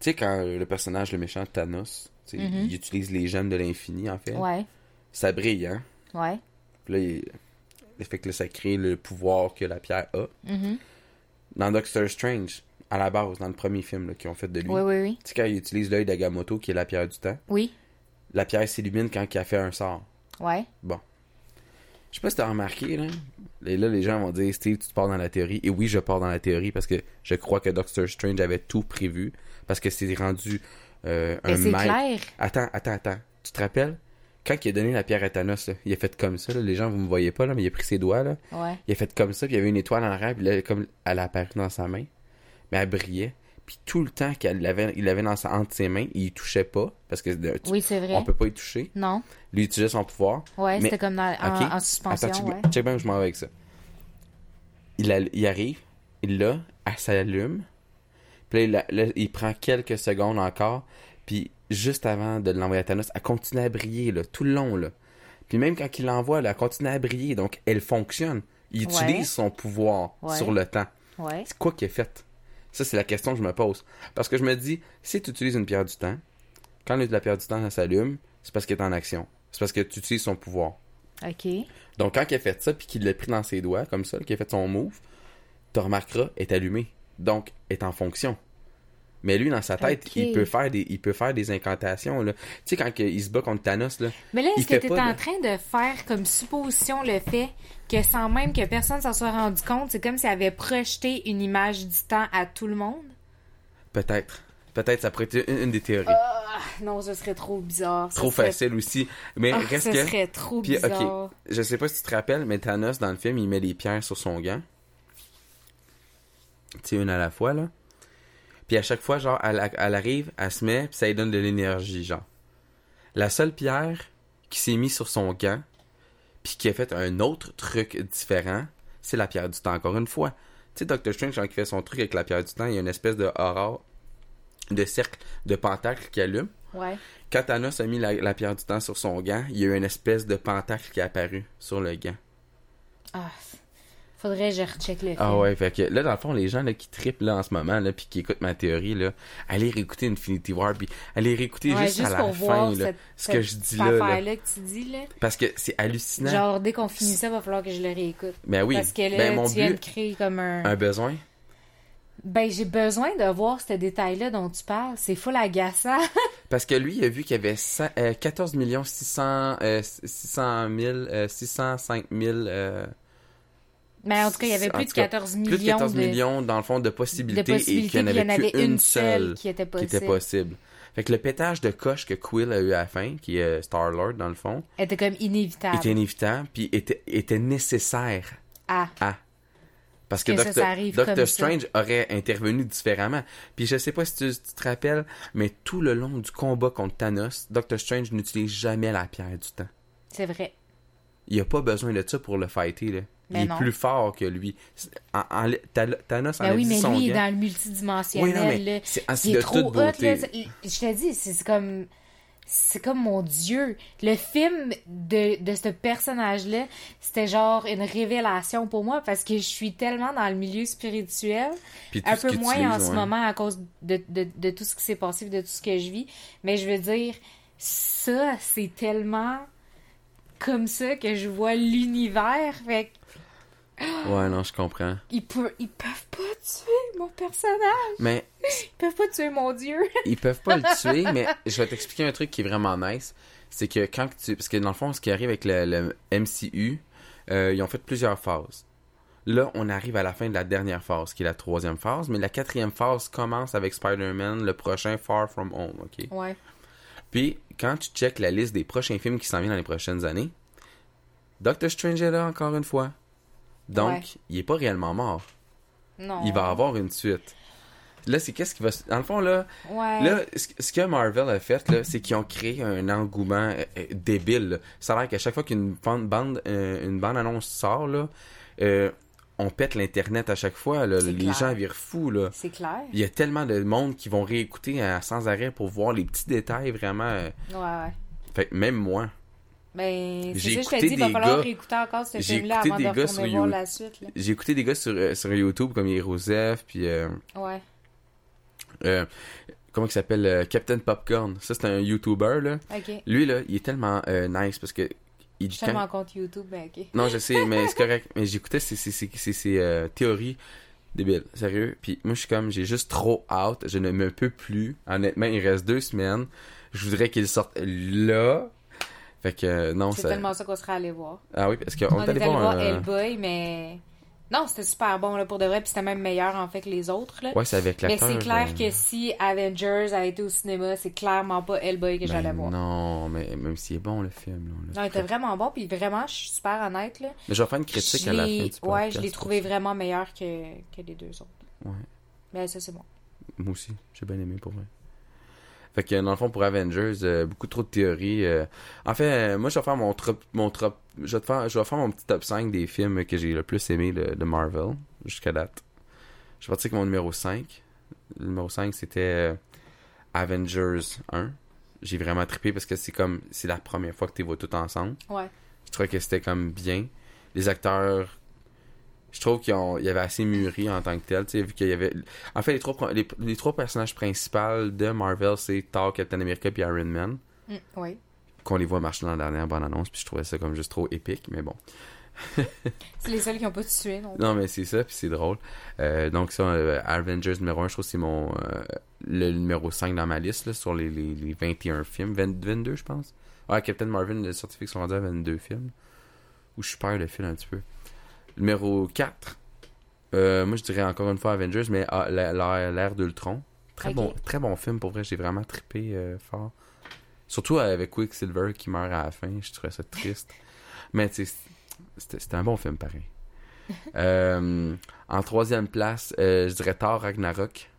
Tu sais, quand le personnage, le méchant Thanos, sais, Mhm. il utilise les gemmes de l'infini, en fait. Ouais, Ça brille, hein? ouais. Puis là, il... fait que là, ça crée le pouvoir que la pierre a. Mhm. Dans Doctor Strange, à la base, dans le premier film qu'ils ont fait de lui, Oui, oui, oui. tu sais, quand il utilise l'œil d'Agamotto, qui est la pierre du temps, Oui, la pierre s'illumine quand il a fait un sort. ouais. Je sais pas si t'as remarqué, là. Et là, les gens vont dire, Steve, tu te pars dans la théorie. Et oui, je pars dans la théorie parce que je crois que Doctor Strange avait tout prévu. Parce que c'est rendu euh, un maître. clair. Attends, attends, attend. Tu te rappelles? Quand il a donné la pierre à Thanos, là, il a fait comme ça. là. Les gens, vous me voyez pas, là, mais il a pris ses doigts. Là. Ouais. Il a fait comme ça, puis il y avait une étoile en arrière, puis là, comme elle a apparu dans sa main. Mais elle brillait. Puis tout le temps qu'il l'avait, il l'avait dans sa, entre ses mains, il y touchait pas. Parce que tu- Oui, c'est vrai. on peut pas y toucher. Non. Lui, il utilisait son pouvoir. Ouais, c'était comme dans, en, suspension, Attends, check, ouais. bien- check bien où je m'en vais avec ça. Il, a- il arrive, il l'a, elle s'allume. Puis là, il, là, il prend quelques secondes encore. Puis juste avant de l'envoyer à Thanos, elle continue à briller là, tout le long. Là. Puis même quand il l'envoie, elle continue à briller. Donc elle fonctionne. Il Ouais. utilise son pouvoir Ouais. sur le temps. Ouais. C'est quoi qui est fait? Ça, c'est la question que je me pose. Parce que je me dis, si tu utilises une pierre du temps, quand la pierre du temps elle s'allume, c'est parce qu'elle est en action. C'est parce que tu utilises son pouvoir. OK. Donc, quand il a fait ça, puis qu'il l'a pris dans ses doigts, comme ça, qu'il a fait son move, tu remarqueras, est allumé. Donc, est en fonction. Mais lui, dans sa tête, il peut faire des il peut faire des incantations. Là. Tu sais, quand il se bat contre Thanos, là, Mais là, est-ce que fait tu es pas en de- train de faire comme supposition le fait que sans même que personne s'en soit rendu compte, c'est comme s'il avait projeté une image du temps à tout le monde? peut-être. Peut-être ça pourrait être une, une des théories. Ah, non, ce serait trop bizarre. Trop serait- facile aussi. Mais Ah, reste ce que. serait trop Puis, bizarre. Je sais pas si tu te rappelles, mais Thanos, dans le film, il met les pierres sur son gant. Tu sais, une à la fois, là. Puis à chaque fois, genre, elle, elle arrive, elle se met, puis ça lui donne de l'énergie, genre. La seule pierre qui s'est mise sur son gant, puis qui a fait un autre truc différent, c'est la pierre du temps, encore une fois. Tu sais, Doctor Strange, quand il fait son truc avec la pierre du temps, il y a une espèce de aura, de cercle, de pentacle qui allume. Ouais. Quand Thanos a mis la, la pierre du temps sur son gant, il y a eu une espèce de pentacle qui est apparu sur le gant. Ah, faudrait que je recheck le film. Ah ouais, fait que là, dans le fond, les gens là, qui trippent là, en ce moment, là, puis qui écoutent ma théorie, là, allez réécouter Infinity War, puis allez réécouter Ouais, juste, à la fin, là, cette, ce que je dis là, que tu dis, là. Parce que c'est hallucinant. Genre, dès qu'on finit ça, va falloir que je le réécoute. ben oui, Parce que là, ben mon tu viens de créer comme un... un besoin. Ben, j'ai besoin de voir ce détail-là dont tu parles. C'est full agaçant. Parce que lui, il a vu qu'il y avait cent- euh, 14 600, euh, 600 000, euh, 605 000, euh, Mais en tout cas, il y avait plus de cas, 14 millions, plus de 14 de, millions, dans le fond, de de possibilités, et qu'il n'y en puis il y en avait qu'une une seule qui était qui possible. était possible. Fait que le pétage de coche que Quill a eu à la fin, qui est Star-Lord, dans le fond, était comme inévitable. était inévitable, puis était, était nécessaire Ah, à. Parce que, ça, Doctor, ça arrive Doctor comme ça. Strange aurait intervenu différemment. Puis je sais pas si tu, tu te rappelles, mais tout le long du combat contre Thanos, Doctor Strange n'utilise jamais la pierre du temps. c'est vrai. Il a pas besoin de ça pour le fighter, là. Mais il est plus fort que lui. En- en- Tha- Thanos Ben en oui, mais son lui, il est dans le multidimensionnel. Oui, non, mais là. c'est ah, c'est Il est de trop toute hot, beauté. là. C'est- Je te dis, c'est comme... C'est comme mon Dieu. Le film de, de ce personnage-là, c'était genre une révélation pour moi parce que je suis tellement dans le milieu spirituel. Un peu moins en ce ouais. moment à cause de, de, de tout ce qui s'est passé, de tout ce que je vis. Mais je veux dire, ça, c'est tellement comme ça que je vois l'univers. Fait Ouais, non, je comprends. qu'ils peuvent, ils peuvent pas tuer mon personnage. Mais Ils peuvent pas tuer mon Dieu. ils peuvent pas le tuer, mais je vais t'expliquer un truc qui est vraiment nice. C'est que quand tu. Parce que dans le fond, ce qui arrive avec le, le MCU, euh, ils ont fait plusieurs phases. Là, on arrive à la fin de la dernière phase, qui est la troisième phase, mais la quatrième phase commence avec Spider-Man, le prochain Far From Home, ok? Ouais. Puis, quand tu checkes la liste des prochains films qui s'en viennent dans les prochaines années, Doctor Strange est là encore une fois. Donc, Ouais. il est pas réellement mort. Non. Il va avoir une suite. Là, c'est qu'est-ce qui va. se- Dans le fond, là, Ouais. Là, ce que Marvel a fait, là, c'est qu'ils ont créé un engouement euh, euh, débile. là. Ça a l'air qu'à chaque fois qu'une bande, euh, une bande annonce sort, là, euh, on pète l'internet à chaque fois. là. Les clair. gens virent fous. Là. C'est clair. Il y a tellement de monde qui vont réécouter sans arrêt pour voir les petits détails vraiment. Ouais, ouais. Fait que même moi. Ben, c'est J'ai je écouté il va des falloir gars- réécouter encore ce j'ai film-là écouté avant des de gars sur You- la suite. Là. J'ai écouté des gars sur, euh, sur YouTube comme Hirosef, puis euh, Ouais. euh, comment il s'appelle Captain Popcorn. Ça, c'est un YouTuber, là. Ok. Lui, là, il est tellement nice parce que. Il, Je quand- contre YouTube, ben ok. Non, je sais, mais c'est correct. Mais j'écoutais ces, ces, ces, euh, théories débiles, sérieux. Puis moi, je suis comme, j'ai juste trop hâte. Je ne me peux plus. Honnêtement, il reste deux semaines. Je voudrais qu'il sorte là. Fait que, euh, non, C'est ça... tellement ça qu'on serait allé voir. Ah oui, parce qu'on On est allé voir... Hellboy, mais... Non, c'était super bon là, pour de vrai, puis c'était même meilleur en fait que les autres. Là. Ouais, c'est avec mais c'est clair euh, que si Avengers a été au cinéma, c'est clairement pas Hellboy que ben j'allais voir. non, mais même s'il est bon, le film. là, Non, il était vraiment bon, puis vraiment, je suis super honnête. Là. Mais je vais faire une critique à la fin du podcast. Ouais, je l'ai trouvé vraiment meilleur que, que les deux autres. Ouais. Mais ça, c'est bon. Moi aussi, j'ai bien aimé pour vrai. Fait que dans le fond pour Avengers, euh, beaucoup trop de théories. euh. En fait, euh, moi je vais faire mon top mon top je vais te faire je vais faire mon petit top 5 des films que j'ai le plus aimé de, de Marvel jusqu'à date. Je vais partir avec mon numéro 5. Le numéro 5 c'était Avengers 1. J'ai vraiment trippé parce que c'est comme c'est la première fois que tu les vois tout ensemble. Ouais. Je trouvais que c'était comme bien. Les acteurs, je trouve qu'ils ils avaient assez mûri en tant que tel. Tu sais, vu qu'il y avait. En fait, les trois, les, les trois personnages principaux de Marvel, c'est Thor, Captain America puis Iron Man. Mm, oui. Qu'on les voit marcher dans la dernière bonne annonce, puis je trouvais ça comme juste trop épique, mais bon. C'est les seuls qui ont pas tué, non? Non, mais c'est ça, puis c'est drôle. Euh, donc, ça, euh, Avengers numéro 1, je trouve que c'est mon. euh, le numéro 5 dans ma liste, là, sur les, les, les 21 films. 20 22, je pense. Ouais, Captain Marvel, le certificat sont rendus à 22 films. Ou je perds le fil un petit peu. Numéro 4. euh, moi, je dirais encore une fois Avengers, mais ah, l'ère d'Ultron. Très, bon, très bon film, pour vrai. J'ai vraiment trippé euh, fort. Surtout avec Quicksilver qui meurt à la fin. Je trouvais ça triste. Mais tu sais, c'était un bon film, pareil. Euh, en troisième place, je dirais Thor Ragnarok.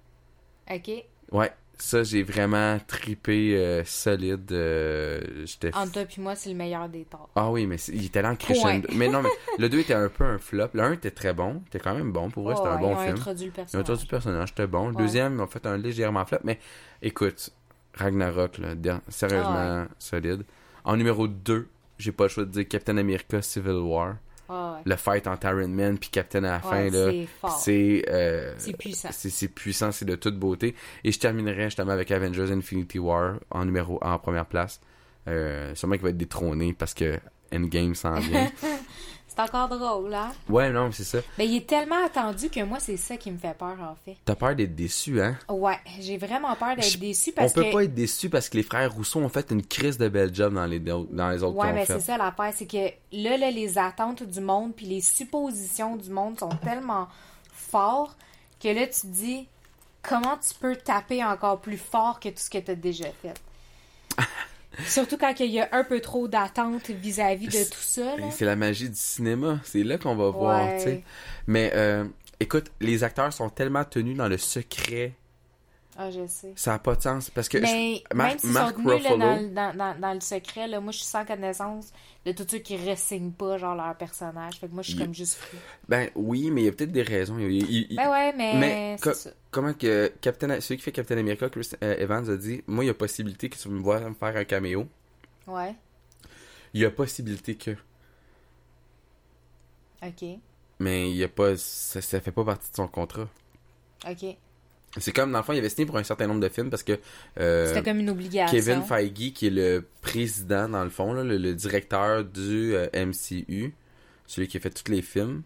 Ok. Ouais, ça, j'ai vraiment trippé euh, solide. euh, Entre toi puis moi, c'est le meilleur des torts. Ah oui, mais il était là en crescendo. Mais non, mais le 2 était un peu un flop. Le 1 était très bon. Était quand même bon. Pour vrai, c'était un bon ils ont film. introduit le Ils ont personnage. introduit le personnage, c'était bon. Le Ouais. deuxième, ils ont fait un légèrement flop. Mais écoute, Ragnarok, là, sérieusement Ah solide. En numéro 2, j'ai pas le choix de dire Captain America Civil War. Ouais. Le fight entre Iron Man puis Captain à la fin, Ouais, c'est euh, C'est puissant. c'est c'est puissant, c'est de toute beauté. Et je terminerai justement avec Avengers Infinity War en numéro en première place. Euh, sûrement qu'il va être détrôné parce que Endgame s'en vient. C'est encore drôle, hein? ouais, non, mais c'est ça. Mais il est tellement attendu que moi, c'est ça qui me fait peur, en fait. T'as peur d'être déçu, hein? Ouais, j'ai vraiment peur Je- d'être déçue On parce peut que. pas être déçu parce que les frères Rousseau ont fait une crise de bel job dans les, dans les autres Ouais, mais c'est ça l'affaire, c'est que là, là, les attentes du monde puis les suppositions du monde sont tellement forts que là, tu te dis comment tu peux taper encore plus fort que tout ce que tu as déjà fait? Surtout quand il y a un peu trop d'attentes vis-à-vis de tout ça. Là. C'est la magie du cinéma. C'est là qu'on va voir, tu sais. Mais euh, écoute, les acteurs sont tellement tenus dans le secret. Ah, je sais. Ça n'a pas de sens. Parce que Mais je- Mar- même s'ils sont tenus Ruffalo- dans, le- dans, dans, dans le secret, là, moi je suis sans connaissance de tous ceux qui ressignent pas genre leur personnage. Fait que moi je suis Il- comme juste fou. Ben oui, mais il y a peut-être des raisons. Il- il- il- Ben ouais, mais, Mais c'est co- ça. comment que Captain, celui qui fait Captain America, Chris euh, Evans, a dit Moi, il y a possibilité que tu me vois me faire un caméo. Ouais, Il y a possibilité que. ok, Mais il y a pas. Ça, ça fait pas partie de son contrat. ok. C'est comme, dans le fond, il avait signé pour un certain nombre de films parce que. euh, C'était comme une obligation. Kevin Feige, qui est le président, dans le fond, là, le, le directeur du euh, MCU, celui qui a fait tous les films,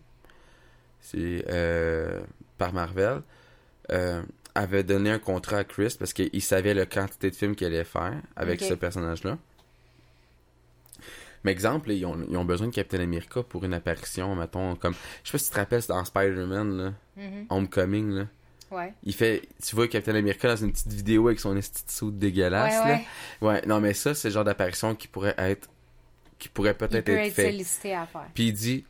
c'est euh, par Marvel, avait donné un contrat à Chris parce qu'il savait la quantité de films qu'il allait faire avec ce personnage-là. Mais exemple, là, ils, ont, ils ont besoin de Captain America pour une apparition, mettons, comme... Je sais pas si tu te rappelles, c'est dans Spider-Man, là, Mhm. Homecoming, là. Ouais. Il fait... Tu vois Captain America dans une petite vidéo avec son saut dégueulasse, Ouais, là. ouais. Non, mais ça, c'est le genre d'apparition qui pourrait être. qui pourrait peut-être peut être, être fait. sollicité à faire. Puis il dit.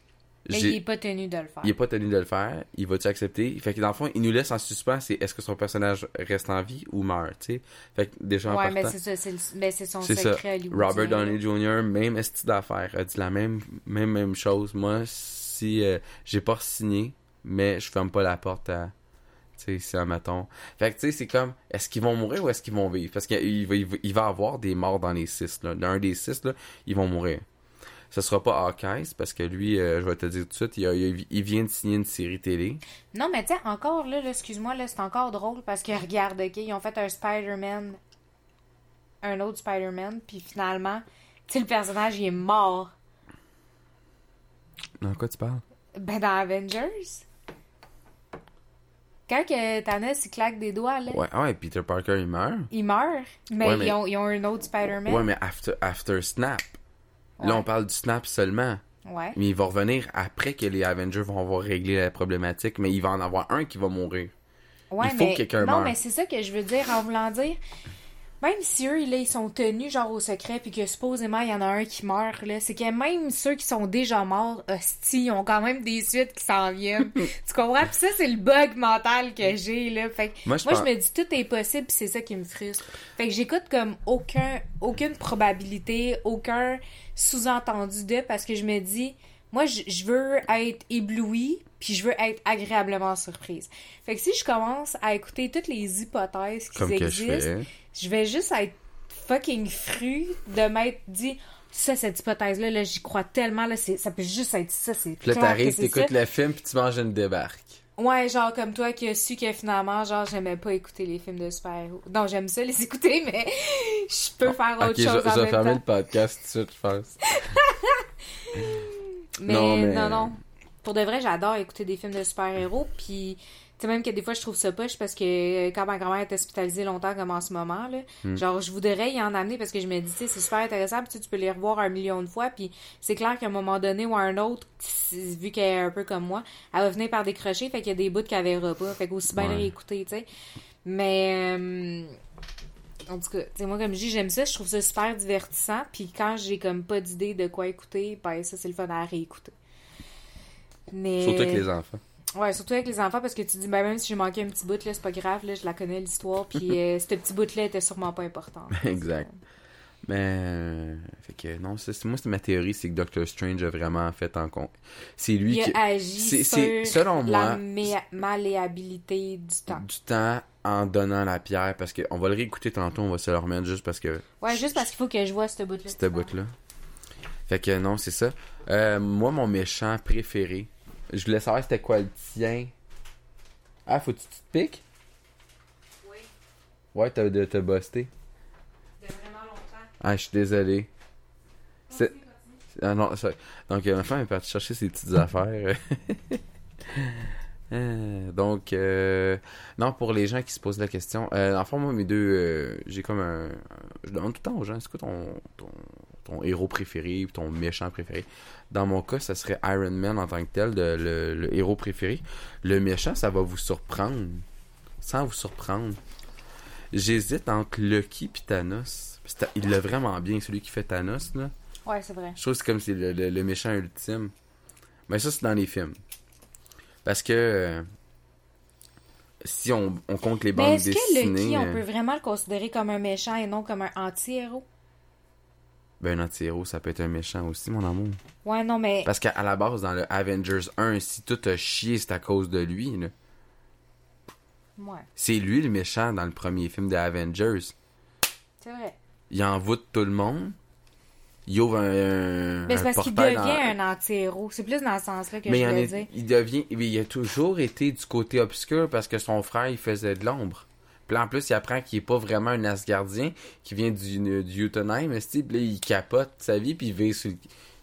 Mais il est pas tenu de le faire. il est pas tenu de le faire, il va-tu accepter? Fait que dans le fond, il nous laisse en suspens, c'est est-ce que son personnage reste en vie ou meurt, tu sais? Fait que déjà en Ouais, mais partant, c'est ça, c'est le- mais c'est son c'est ça. secret hollywoodien. Robert Downey Jr., même esti d'affaires, a dit la même, même, même chose. Moi, si euh, j'ai pas signé, mais je ferme pas la porte à. Tu sais, si admettons. Fait que tu sais, c'est comme, est-ce qu'ils vont mourir ou est-ce qu'ils vont vivre? Parce qu'il va, il va, il va avoir des morts dans les six, là. L'un des six, là, ils vont mourir. Ce sera pas Hawkeye, parce que lui, euh, je vais te dire tout de suite, il, a- il a- il vient de signer une série télé. Non, mais tu sais, encore là, là, excuse-moi, là, c'est encore drôle parce que regarde, ok, ils ont fait un Spider-Man, un autre Spider-Man, puis finalement, tu sais, le personnage, il est mort. Dans quoi tu parles? Ben, dans Avengers. Quand que Thanos, il claque des doigts, là, Ouais, ouais, Peter Parker, il meurt. il meurt. Mais, Ouais, mais- Ils, ont, ils ont un autre Spider-Man. Ouais, mais after, after Snap. Là, on parle du Snap seulement. Ouais. Mais il va revenir après que les Avengers vont avoir réglé la problématique, mais il va en avoir un qui va mourir. Ouais, Il faut mais, que quelqu'un Non, meure. mais c'est ça que je veux dire en voulant dire. Même si eux, là, ils sont tenus genre au secret, puis que supposément il y en a un qui meurt, là, c'est que même ceux qui sont déjà morts, hostie, ils ont quand même des suites qui s'en viennent. tu comprends? Puis ça, c'est le bug mental que j'ai, là. Fait que Moi, je moi, pense- je me dis tout est possible, puis c'est ça qui me frustre. Fait que j'écoute comme aucun, aucune probabilité, aucun sous-entendu de, parce que je me dis, moi, je, je veux être éblouie, puis je veux être agréablement surprise. Fait que si je commence à écouter toutes les hypothèses qui Comme existent. Je vais juste être fucking fru de m'être dit ça cette hypothèse là, là j'y crois tellement là c'est ça peut juste être ça c'est Puis là, t'arrives, t'écoutes le film, puis tu manges une débarque. ouais genre comme toi qui a su que finalement genre j'aimais pas écouter les films de super-héros non j'aime ça les écouter mais je peux faire autre je, chose je en vais fermer le podcast tout de suite, je pense. mais Non, non, mais- non Pour de vrai, j'adore écouter des films de super-héros. Puis, sais, même que des fois, je trouve ça poche parce que quand ma grand-mère est hospitalisée longtemps, comme en ce moment, là, Hmm. genre, je voudrais y en amener parce que je me dis, tu sais, c'est super intéressant, puis tu peux les revoir un million de fois, puis c'est clair qu'à un moment donné ou à un autre, vu qu'elle est un peu comme moi, elle va venir par décrocher, fait qu'il y a des bouts qu'elle verra pas, fait qu'aussi bien Ouais. les réécouter, tu sais. Mais, euh, en tout cas, tu sais, moi, comme je dis, j'aime ça, je trouve ça super divertissant, puis quand j'ai comme pas d'idée de quoi écouter, ben ça, c'est le fun à réécouter. Mais... Surtout avec les enfants. Ouais, surtout avec les enfants, parce que tu dis, ben, même si j'ai manqué un petit bout, là, c'est pas grave, là, je la connais, l'histoire, puis euh, ce petit bout-là était sûrement pas important. Exact. Mais, euh, fait que non, c'est, moi, c'est ma théorie, c'est que Doctor Strange a vraiment fait en compte. C'est lui Il qui. a agi c'est- sur c'est- selon moi- la mé- malléabilité du temps. Du temps en donnant la pierre, parce qu'on va le réécouter tantôt, on va se le remettre juste parce que Ouais, juste parce qu'il faut que je vois ce bout-là. Cette bout-là. Fait que non, c'est ça. Euh, moi, mon méchant préféré, je voulais savoir c'était quoi le tien. Ah, faut-tu que tu te piques? Oui, Ouais, t'as, busté. de vraiment longtemps. Ah, je suis désolé. C'est... Ah non, ça... Donc, euh, ma femme est partie chercher ses petites affaires. Euh, donc, euh, non, pour les gens qui se posent la question, euh, en fait, moi, mes deux, euh, j'ai comme un. Je demande tout le temps aux gens, c'est quoi ton, ton, ton héros préféré ou ton méchant préféré Dans mon cas, ça serait Iron Man en tant que tel, de- le, le héros préféré. Le méchant, ça va vous surprendre. Sans vous surprendre. J'hésite entre Lucky et Thanos. Il l'a vraiment bien, celui qui fait Thanos, là. Ouais, c'est vrai. Je trouve que c'est comme c'est le, le- le méchant ultime. Mais ça, c'est dans les films. Parce que euh, si on, on compte les Mais bandes est-ce que dessinées, Lucky, on euh, peut vraiment le considérer comme un méchant et non comme un anti-héros? Ben un anti-héros, ça peut être un méchant aussi, mon amour. Ouais, non, mais... Parce qu'à la base, dans le Avengers 1, si tout a chié, c'est à cause de lui. là. Ouais, C'est lui le méchant dans le premier film des Avengers. c'est vrai. Il envoûte tout le monde. Il ouvre un, Mais un c'est parce qu'il devient dans- un anti-héros. C'est plus dans ce sens-là que Mais je est- dire. il devient, mais il a toujours été du côté obscur parce que son frère il faisait de l'ombre. Puis en plus, il apprend qu'il est pas vraiment un Asgardien, qui vient du, du puis là, il capote sa vie, puis il vit sur le-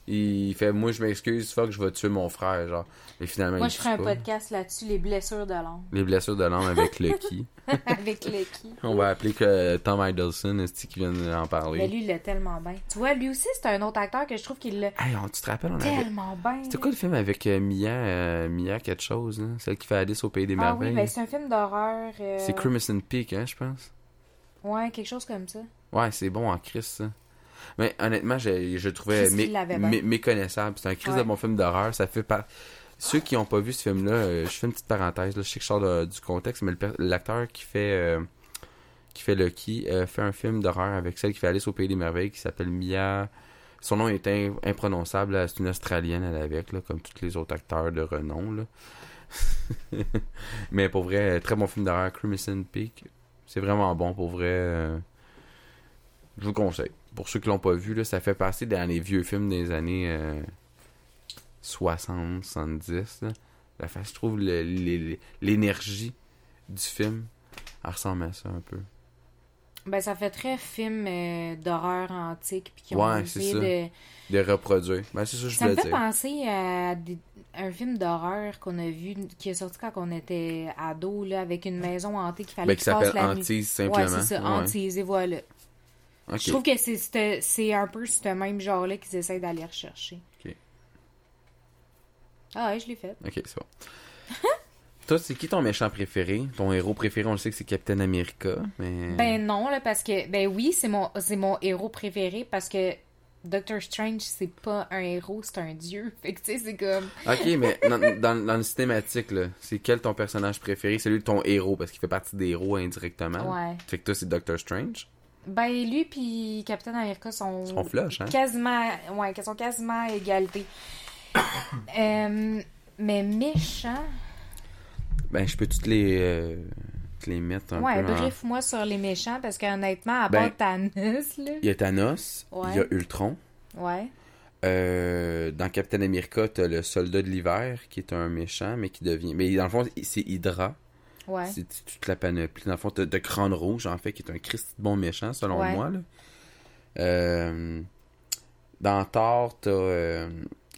Il fait, moi, je m'excuse, fuck, je vais tuer mon frère, genre. Mais finalement, Moi, il je tue ferais un pas. podcast là-dessus, les blessures de l'âme. Les blessures de l'âme avec Lucky. Avec Lucky. On va appeler que Tom Hiddleston, esti, qui vient d'en parler? Mais lui, il l'a tellement bien. Tu vois, lui aussi, c'est un autre acteur que je trouve qu'il l'a Hey, on, tu te rappelles, on avait... tellement bien. C'était quoi le film avec euh, Mia, euh, Mia quelque chose? Celle qui fait Alice au Pays des Ah oui, Merveilles? ben c'est un film d'horreur. euh, C'est Crimson Peak, hein, je pense? Ouais, quelque chose comme ça. Ouais, c'est bon en Chris, ça. Mais honnêtement, je, je trouvais mé- mé- méconnaissable. C'est un Ouais. de bon film d'horreur. Ça fait pas. Ceux qui n'ont pas vu ce film-là, euh, je fais une petite parenthèse. Là, je sais que je sors de- du contexte, mais l'acteur qui fait euh, qui fait Lucky euh, fait un film d'horreur avec celle qui fait Alice au Pays des Merveilles qui s'appelle Mia. Son nom est im- imprononçable. C'est une Australienne, elle avec, là, comme tous les autres acteurs de renom. Là. mais pour vrai, très bon film d'horreur, Crimson Peak. C'est vraiment bon pour vrai. euh, je vous le conseille. Pour ceux qui l'ont pas vu, là, ça fait passer dans les vieux films des années euh, 60, 70. Là. La fa- je trouve l'énergie du film, elle ressemble à ça un peu. Ben, ça fait très film euh, d'horreur antique. Puis qui ont Ouais, essayé de. De reproduire. Ben, c'est ça que je Ça me fait dire. penser à des- un film d'horreur qu'on a vu, qui est sorti quand on était ado, là, avec une maison hantée qu'il fallait Ben, qui s'appelle la nuit. Antise, simplement. Ouais, c'est ça, Ouais. Antise, et voilà. Ok. Je trouve que c'est- un peu ce même genre-là qu'ils essayent d'aller rechercher. Ok. Ah ouais, je l'ai fait. Ok, c'est bon. Toi, c'est qui ton méchant préféré? Ton héros préféré, on le sait que c'est Captain America, mais... Ben non, là, parce que, ben oui, c'est mon, c'est mon héros préféré parce que Doctor Strange, c'est pas un héros, c'est un dieu. Fait que, tu sais, c'est comme. Ok, mais dans, dans, dans le cinématique, là, c'est quel ton personnage préféré? Celui de ton héros, parce qu'il fait partie des héros indirectement. Ouais. Fait que toi, c'est Doctor Strange. Ben lui puis Captain America sont. Ils sont flush, hein? Quasiment. Ouais, sont quasiment à égalité. Euh, mais méchant. Ben, je peux toutes les, euh, te les mettre un Ouais, peu en- brief-moi sur les méchants parce qu'honnêtement, à Ben, part Thanos, là. Il y a Thanos, Ouais. il y a Ultron. Ouais. Euh, dans Captain America, t'as le soldat de l'hiver, qui est un méchant, mais qui devient... Mais dans le fond, c'est Hydra. Ouais. C'est toute la panoplie. Dans le fond, t'as de Crâne Rouge, en fait, qui est un Christ bon méchant, selon Ouais. moi. Là. Euh, dans Thor, t'as euh,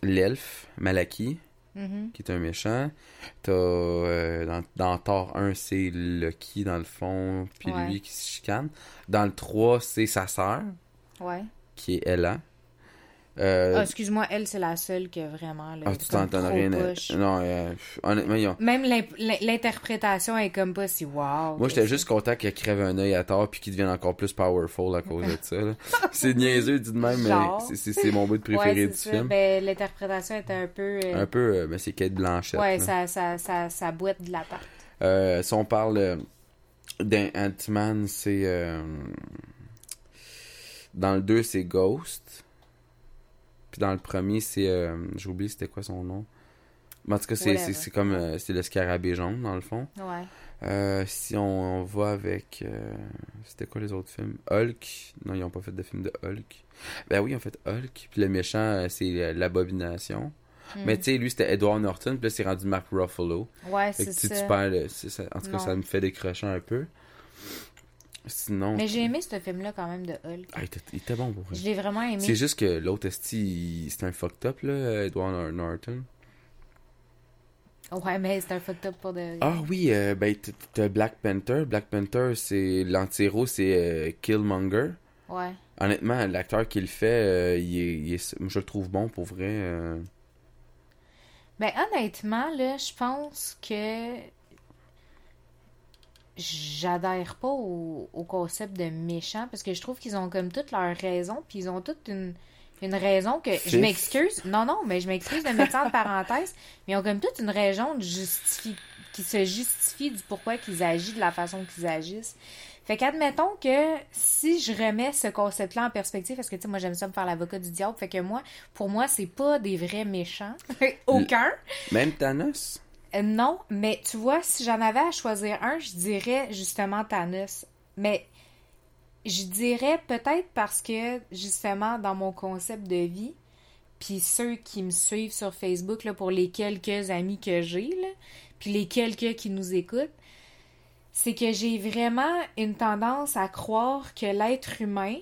l'elfe, Malaki. Mhm. qui est un méchant. T'as, euh, dans, dans Thor 1, c'est Loki, dans le fond, puis Ouais. lui qui se chicane. Dans le 3, c'est sa sœur, Ouais. qui est Ella. Euh, Ah, excuse-moi, elle, c'est la seule que vraiment. Là, ah, tu t'entends rien. poche. Non, euh, honnêtement, ils ont- Même l'interprétation est comme pas si wow. Moi, j'étais juste content qu'elle crève un œil à tort puis qu'il devienne encore plus powerful à cause de ça. c'est niaiseux, dit de même, mais Genre. c'est- mon bout de préféré ouais, du ça. film. Ben, l'interprétation était un peu. euh, Un peu, euh, ben, c'est Kate Blanchett. ouais, ça, ça, ça, ça boite de la tarte. Euh, si on parle euh, d'un Ant-Man, c'est. euh, Dans le 2, c'est Ghost. Puis dans le premier, c'est. euh, J'ai oublié c'était quoi son nom. Mais en tout cas, c'est- comme. euh, c'est le scarabée jaune, dans le fond. Ouais. Euh, si on, on va avec. euh, C'était quoi les autres films? Hulk. Non, ils ont pas fait de film de Hulk. Ben oui, ils ont fait Hulk. Puis le méchant, euh, c'est l'abomination. Hmm. Mais tu sais, lui, c'était Edward Norton. Puis là, c'est rendu Mark Ruffalo. Ouais, c'est ça. tu perds le- c'est ça- En tout cas, Non. ça me fait décrocher un peu. Sinon. Mais j'ai aimé ce film-là quand même de Hulk. Ah, il, était, il était bon pour vrai. Je l'ai vraiment aimé. C'est juste que l'autre esti, c'est un fucked up, là, Edward Nor- Norton. Ouais, mais c'est un fucked up pour de. Ah oui, euh, ben, t'as Black Panther. Black Panther, c'est. L'anti-héros, c'est euh, Killmonger. Ouais. Honnêtement, l'acteur qui le fait, euh, il est, il est- moi, je le trouve bon pour vrai. Ben, honnêtement, là, je pense que j'adhère pas au, au concept de méchant parce que je trouve qu'ils ont comme toutes leurs raisons, puis ils ont toutes une, une raison que. Je m'excuse. Non, non, mais je m'excuse de mettre ça en parenthèse, mais ils ont comme toute une raison de justifi- qui se justifie du pourquoi qu'ils agissent de la façon qu'ils agissent. Fait qu'admettons que si je remets ce concept-là en perspective, parce que tu sais, moi j'aime ça me faire l'avocat du diable, fait que moi, pour moi, c'est pas des vrais méchants. Aucun. Même Thanos? Euh, non, mais tu vois, si j'en avais à choisir un, je dirais justement Thanos. Mais je dirais peut-être parce que justement dans mon concept de vie, puis ceux qui me suivent sur Facebook, là, pour les quelques amis que j'ai, puis les quelques qui nous écoutent, c'est que j'ai vraiment une tendance à croire que l'être humain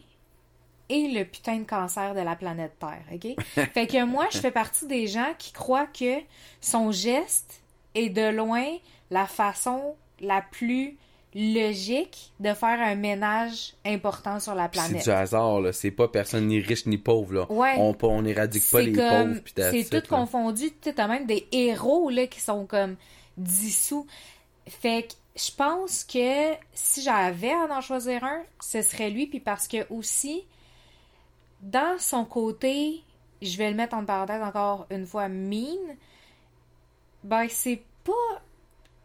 est le putain de cancer de la planète Terre, OK? fait que moi, je fais partie des gens qui croient que son geste est de loin la façon la plus logique de faire un ménage important sur la Puis C'est planète. du hasard, là. C'est pas personne ni riche ni pauvre, là. Ouais. On, on éradique pas les comme- pauvres, C'est tout là. confondu. Tu t'as même des héros là, qui sont comme dissous. Fait que je pense que si j'avais à en choisir un, ce serait lui. Puis parce que aussi, dans son côté, je vais le mettre en parenthèse encore une fois, mean, ben c'est pas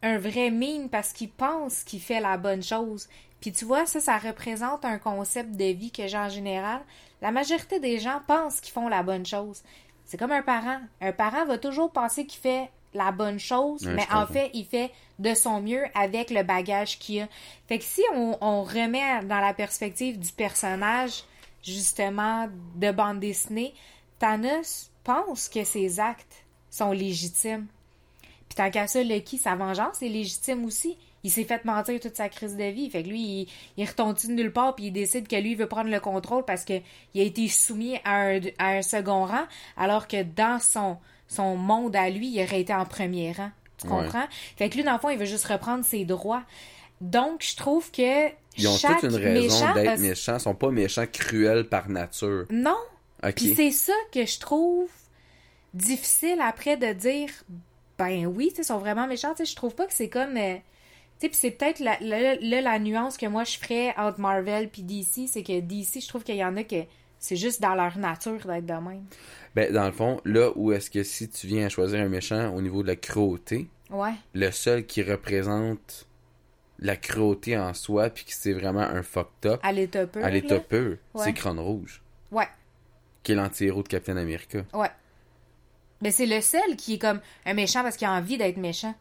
un vrai mean parce qu'il pense qu'il fait la bonne chose. Puis tu vois, ça, ça représente un concept de vie que j'ai en général. La majorité des gens pensent qu'ils font la bonne chose. C'est comme un parent. Un parent va toujours penser qu'il fait la bonne chose, Ouais, mais en fait, il fait de son mieux avec le bagage qu'il a. Fait que si on, on remet dans la perspective du personnage, justement, de bande dessinée, Thanos pense que ses actes sont légitimes. Puis tant qu'à ça, Lucky, sa vengeance est légitime aussi. Il s'est fait mentir toute sa crise de vie. Fait que lui, il, il retombe de nulle part puis il décide que lui il veut prendre le contrôle parce que il a été soumis à un, à un second rang, alors que dans son, son monde à lui, il aurait été en premier rang. Tu Ouais. comprends? Fait que lui, dans le fond, il veut juste reprendre ses droits. Donc, je trouve que Ils ont chaque toute une raison d'être a- méchants. Ils sont pas méchants cruels par nature. Non, Ok. puis c'est ça que je trouve difficile après de dire ben oui, ils sont vraiment méchants. Je trouve pas que c'est comme. euh, tu sais, puis c'est peut-être la, la, la- la nuance que moi je ferais entre Marvel puis DC, c'est que DC, je trouve qu'il y en a que c'est juste dans leur nature d'être de même. Ben, dans le fond, là où est-ce que si tu viens à choisir un méchant au niveau de la cruauté, Ouais. le seul qui représente la cruauté en soi, puis qui c'est vraiment un fucked up, À l'état pur. à l'état là. pur, Ouais. c'est Crâne Rouge, Ouais, qui est l'anti-héros de Captain America. ouais. Mais c'est le seul qui est comme un méchant parce qu'il a envie d'être méchant.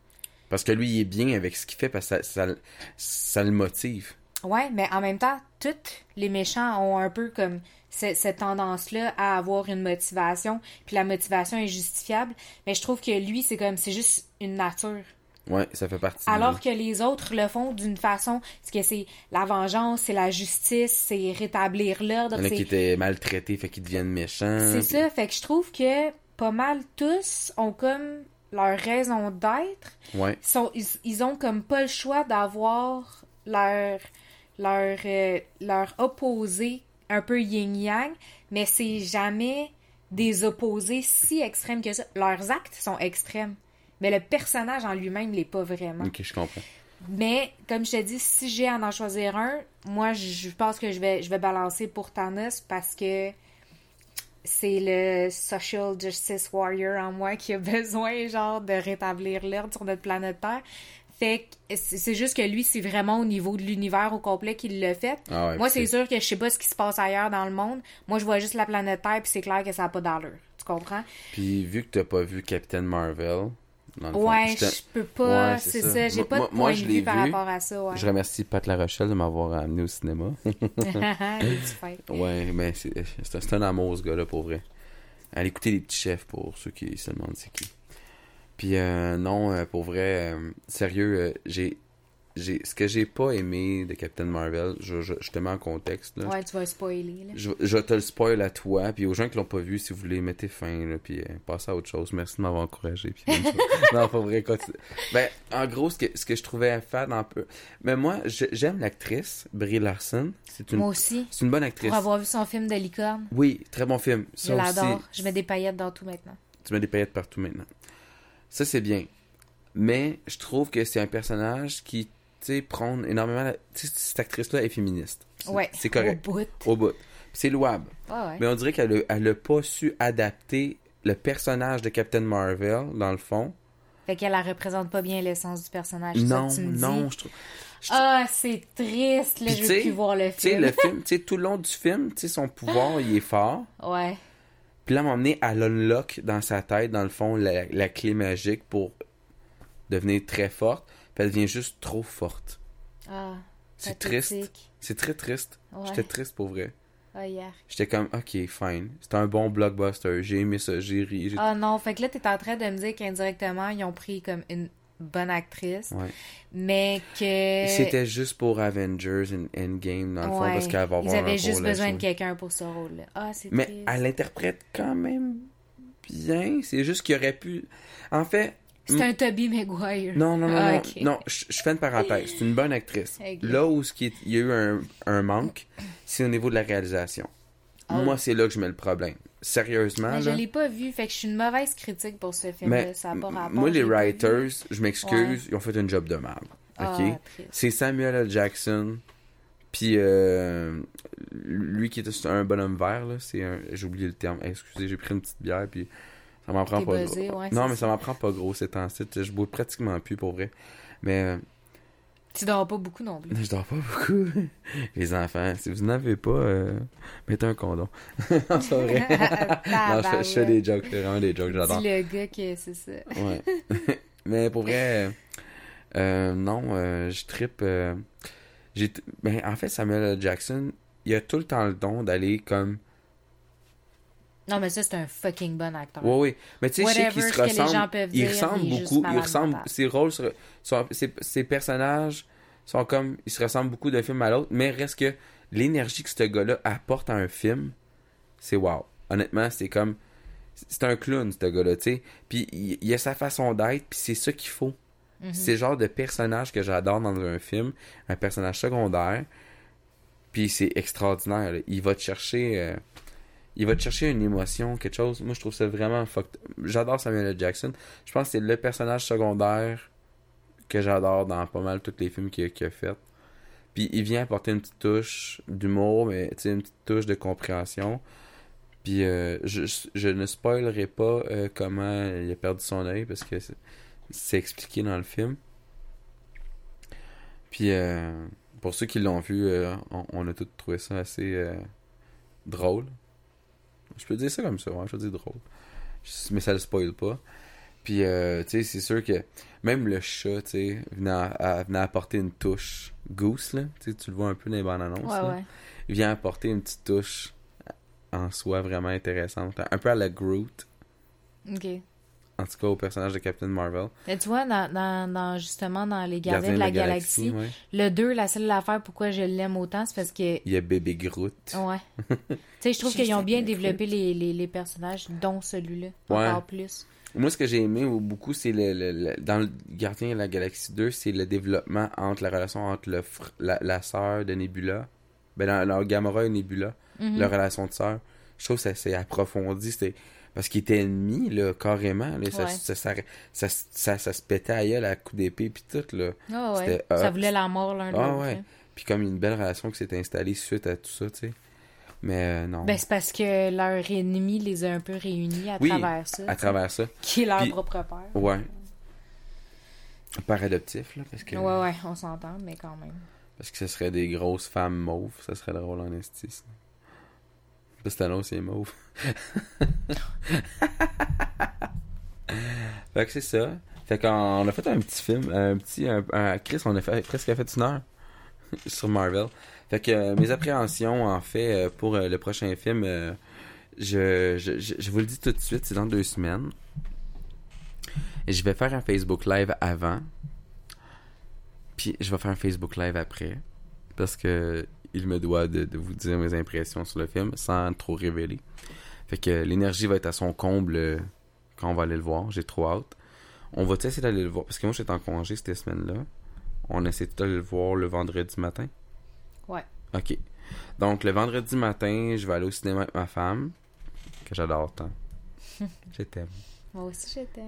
Parce que lui, il est bien avec ce qu'il fait, parce que ça, ça, ça le motive. Ouais, mais en même temps, tous les méchants ont un peu comme ce- cette tendance-là à avoir une motivation, puis la motivation est justifiable. Mais je trouve que lui, c'est comme, c'est juste une nature. Ouais, ça fait partie Alors que les autres le font d'une façon, parce que c'est la vengeance, c'est la justice, c'est rétablir l'ordre. Il y en a qui étaient maltraités, fait qu'ils deviennent méchants. C'est ça, fait que je trouve que pas mal tous ont comme leur raison d'être, Ouais. ils, sont, ils, ils ont comme pas le choix d'avoir leur, leur, euh, leur opposé un peu yin-yang, mais c'est jamais des opposés si extrêmes que ça. Leurs actes sont extrêmes, mais le personnage en lui-même l'est pas vraiment. Ok, je comprends. Mais comme je te dis, si j'ai à en choisir un, moi je pense que je vais je vais balancer pour Thanos parce que c'est le social justice warrior en moi qui a besoin genre de rétablir l'ordre sur notre planète Terre. Fait que c'est juste que lui, c'est vraiment au niveau de l'univers au complet qu'il l'a fait. Ah ouais, Moi, c'est sûr que je sais pas ce qui se passe ailleurs dans le monde. Moi, je vois juste la planète Terre, puis c'est clair que ça n'a pas d'allure. Tu comprends? Puis vu que t'as pas vu Captain Marvel, dans le fond, Ouais, je peux pas. Ouais, c'est ça. ça. J'ai pas de moi- point moi, de je vue l'ai par rapport à ça. Ouais. je remercie Pat La Rochelle de m'avoir amené au cinéma. Ouais, mais c'est un, amour ce gars-là pour vrai. Allez écouter les petits chefs pour ceux qui se demandent c'est qui. Puis euh, non, euh, pour vrai, euh, sérieux, j'ai j'ai ce que j'ai pas aimé de Captain Marvel, je, je, je te mets en contexte là. Ouais, tu vas spoiler. Là. Je, te le spoil à toi, puis aux gens qui l'ont pas vu, si vous voulez, mettez fin, là, puis euh, passez à autre chose. Merci de m'avoir encouragé. Puis non, pas vrai, continue. Ben, en gros, ce que, ce que je trouvais fade un peu... Mais moi, j'aime l'actrice, Brie Larson. C'est une, Moi aussi. c'est une bonne actrice. Pour avoir vu son film de licorne, Oui, très bon film. je Ça l'adore. Je mets des paillettes dans tout maintenant. tu mets des paillettes partout maintenant. Ça, c'est bien. Mais je trouve que c'est un personnage qui, sais, prône énormément... la- cette actrice-là est féministe. C'est- Ouais. C'est correct. Au bout. Au bout. C'est louable. Ouais, ouais. Mais on dirait qu'elle a, elle a pas su adapter le personnage de Captain Marvel, dans le fond. Fait qu'elle la représente pas bien l'essence du personnage. Non, ça que tu me dis? non, je trouve. Ah, c'est triste. Là, je veux plus voir le film. le film, tu sais, tout le long du film, tu sais, son pouvoir, il est fort. Ouais. Puis là, à un moment donné, elle unlock dans sa tête, dans le fond, la, la clé magique pour devenir très forte. Puis elle devient juste trop forte. Ah. C'est triste. C'est très triste. Ouais. J'étais triste pour vrai. Hier. J'étais comme, ok, fine. C'était un bon blockbuster. J'ai aimé ça, j'ai ri. Ah non, fait que là, t'es en train de me dire qu'indirectement, ils ont pris comme une bonne actrice, Ouais. mais que... C'était juste pour Avengers and Endgame, dans le fond, parce qu'elle va avoir Ils un avaient juste rôle à besoin de quelqu'un pour ce rôle-là. Ah, c'est Mais triste. elle interprète quand même bien. C'est juste qu'il aurait pu. En fait. C'est un Toby Maguire. Non, non, non, Ah, non. je, je fais une parenthèse. C'est une bonne actrice. Là où ce qui est- il y a eu un, un manque, c'est au niveau de la réalisation. Oh. Moi, c'est là que je mets le problème. Sérieusement, Mais je là. l'ai pas vu, fait que je suis une mauvaise critique pour ce film-là. Mais Ça a pas rapport. moi, je les writers, je m'excuse, ils ont fait un job de merde. Ah. C'est Samuel L. Jackson. Puis euh, lui qui est un bonhomme vert, là, c'est un. J'ai oublié le terme. Excusez, j'ai pris une petite bière, puis ça m'en prend pas buzzé, gros. ouais, non, mais ça. ça m'en prend pas gros ces temps-ci. Je bois pratiquement plus pour vrai. Mais euh, Tu dors pas beaucoup non plus. je dors pas beaucoup. Les enfants, si vous n'avez pas, euh, mettez un condom. non, c'est vrai. non, je fais, je fais des jokes, je fais vraiment des jokes, j'adore. Le gars que c'est ça. Ouais. mais pour vrai, euh, non, euh, je trippe. j'ai ben, en fait, Samuel. Jackson, il a tout le temps le don d'aller comme. Non, mais ça, c'est un fucking bon acteur. Ouais, oui. Mais tu sais, je sais qu'il se ressemble. Il ressemble beaucoup. Il ressemble. Ses rôles, sont- ses, ses personnages sont comme. Ils se ressemblent beaucoup d'un film à l'autre, mais reste que l'énergie que ce gars-là apporte à un film, c'est wow. Honnêtement, c'est comme. C'est un clown, ce gars-là, tu sais. Puis il, il a sa façon d'être, puis c'est ça qu'il faut. Mhm. C'est le genre de personnage que j'adore dans un film, un personnage secondaire. Puis c'est extraordinaire. là. Il va te chercher, euh, il va te chercher une émotion, quelque chose. Moi, je trouve ça vraiment fucked. J'adore Samuel L. Jackson. Je pense que c'est le personnage secondaire que j'adore dans pas mal tous les films qu'il a, a fait. Puis il vient apporter une petite touche d'humour, mais une petite touche de compréhension. Puis euh, je, ne spoilerai pas euh, comment il a perdu son œil parce que c'est- expliqué dans le film. Puis euh, pour ceux qui l'ont vu, on, a tous trouvé ça assez drôle. Je peux dire ça comme ça, ouais, je peux dire drôle. Mais ça le spoil pas. Puis, euh, tu sais, c'est sûr que même le chat, tu sais, venait, apporter une touche. Goose, là, tu le vois un peu dans les bandes annonces. Ouais, ouais. Il vient apporter une petite touche en soi vraiment intéressante. Un peu à la Groot, Ok. En tout cas au personnage de Captain Marvel. Mais tu vois, dans, dans, dans- justement, dans Les Gardiens de la, Galaxie, ouais. le 2, la seule affaire pourquoi je l'aime autant, c'est parce que. Il y a Bébé Groot. Ouais. tu sais, je trouve qu'ils ont bien développé les, les, les personnages, dont celui-là. Ouais. Encore plus. Moi, ce que j'ai aimé beaucoup, c'est le, le- le- dans le Gardien de la Galaxie 2, c'est le développement entre la relation entre le fr- la, la sœur de Nebula, ben dans, dans Gamora et Nebula, Mhm. leur relation de sœur. Je trouve que ça s'est approfondi, c'était parce qu'ils étaient ennemis là, carrément, là, ça, Ouais. ça, ça, ça, se pétait à gueule à coups d'épée puis tout là. Ah ouais. Ça voulait la mort l'un de Ah l'autre. ouais. là. Puis comme une belle relation qui s'est installée suite à tout ça, tu sais. Mais euh, non. Ben, c'est parce que leur ennemi les a un peu réunis à Oui, travers ça. à travers ça. Qui est leur Puis- propre père. Ouais. Par adoptif, là, parce que, Ouais, ouais, on s'entend, mais quand même. parce que ce serait des grosses femmes mauves, ça serait drôle en esti. Ça. Parce que Thanos, il est mauve. fait que c'est ça. Fait qu'on on a fait un petit film, un petit, un, un- Chris, on a fait, presque fait une heure sur Marvel. Fait que euh, mes appréhensions, en fait, euh, pour euh, le prochain film, je, je, je, je vous le dis tout de suite, c'est dans deux semaines. Et je vais faire un Facebook Live avant. Puis je vais faire un Facebook Live après. Parce que il me doit de, de vous dire mes impressions sur le film sans trop révéler. Fait que l'énergie va être à son comble euh, quand on va aller le voir. J'ai trop hâte. On va essayer d'aller le voir? Parce que moi, j'étais en congé cette semaine-là. On essaie d'aller le voir le vendredi matin. Ouais. OK. Donc, le vendredi matin, je vais aller au cinéma avec ma femme, que j'adore tant. je t'aime. Moi aussi, j'étais.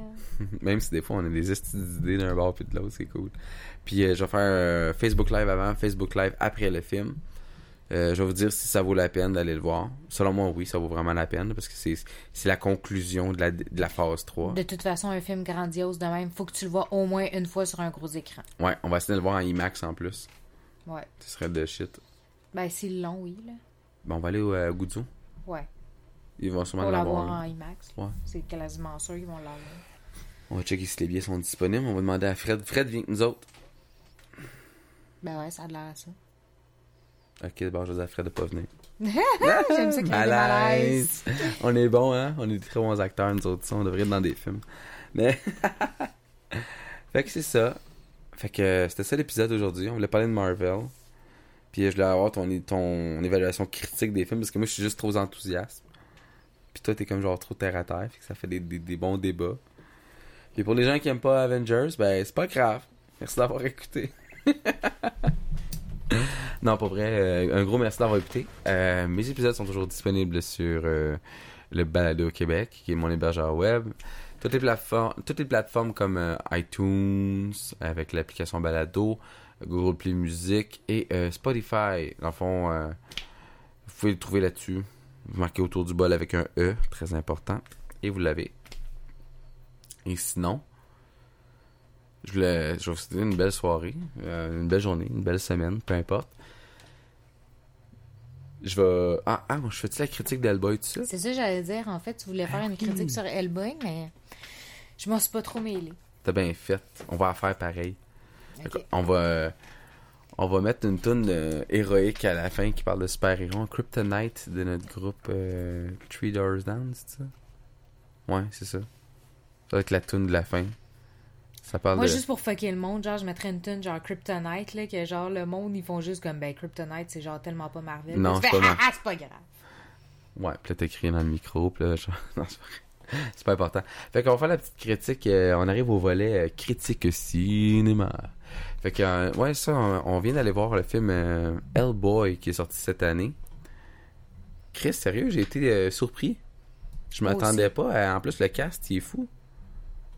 Même si des fois, on a des d'idées d'un bord puis de l'autre, c'est cool. Puis, euh, je vais faire euh, Facebook Live avant, Facebook Live après le film. Euh, je vais vous dire si ça vaut la peine d'aller le voir. Selon moi, oui, ça vaut vraiment la peine parce que c'est la conclusion de la, de la phase 3. De toute façon, un film grandiose de même, faut que tu le vois au moins une fois sur un gros écran. Ouais, on va essayer de le voir en IMAX en plus. Ouais. Ce serait de shit. Ben, c'est long, oui, là. Bon, on va aller au euh. Ouais. Ils vont sûrement l'avoir. en IMAX. Ouais. C'est quasiment sûr qu'ils vont l'avoir. On va checker si les billets sont disponibles. On va demander à Fred. Fred, viens avec nous autres. Ben ouais, ça a l'air à ça. Ok, bon, à Fred de pas venir. J'aime ça qu'il y ait des malaises. Malaise. On est bons, hein? On est des très bons acteurs, nous autres. ça, On devrait être dans des films. Mais. fait que c'est ça. Fait que euh, c'était ça l'épisode d'aujourd'hui. On voulait parler de Marvel. Puis euh, je voulais avoir ton, ton évaluation critique des films parce que moi je suis juste trop enthousiaste. Puis toi t'es comme genre trop terre à terre. Fait que ça fait des, des, des bons débats. Puis pour les gens qui aiment pas Avengers, ben c'est pas grave. Merci d'avoir écouté. Non, pas vrai. Euh, un gros merci d'avoir écouté. Euh, mes épisodes sont toujours disponibles sur euh, le Balado Québec, qui est mon hébergeur web. Toutes les plateformes, toutes les plateformes comme iTunes, avec l'application Balado, Google Play Music et Spotify. Dans le fond, vous pouvez le trouver là-dessus. Vous marquez autour du bol avec un E, très important. Et vous l'avez. Et sinon, je voulais, vous souhaiter une belle soirée, une belle journée, une belle semaine, peu importe. Je vais. Ah, ah, moi, je fais-tu la critique d'Hellboy, tout ça? C'est ça, j'allais dire. En fait, tu voulais faire une critique sur Hellboy, mais je m'en suis pas trop mêlée. T'as bien fait. On va en faire pareil. On va. on va mettre une toune euh, héroïque à la fin qui parle de super-héros. Kryptonite de notre groupe euh, Three Doors Down, c'est ça? Ouais, c'est ça. Ça va être la toune de la fin. Ça parle Moi, de. juste pour fucker le monde, genre, je mettrais une tune genre Kryptonite, là, que genre, le monde, ils font juste comme, ben, Kryptonite, c'est genre tellement pas Marvel. Non, c'est pas Ah, Mar- ah, c'est pas grave. Ouais, puis là, t'as crié dans le micro, puis là, genre... Non, c'est pas vrai. C'est pas important. Fait qu'on va faire la petite critique. euh, on arrive au volet euh, critique cinéma. Fait que, euh, ouais, ça, on, on vient d'aller voir le film Hellboy qui est sorti cette année. Chris, sérieux, j'ai été surpris. Je m'attendais pas. à- en plus, le cast, il est fou.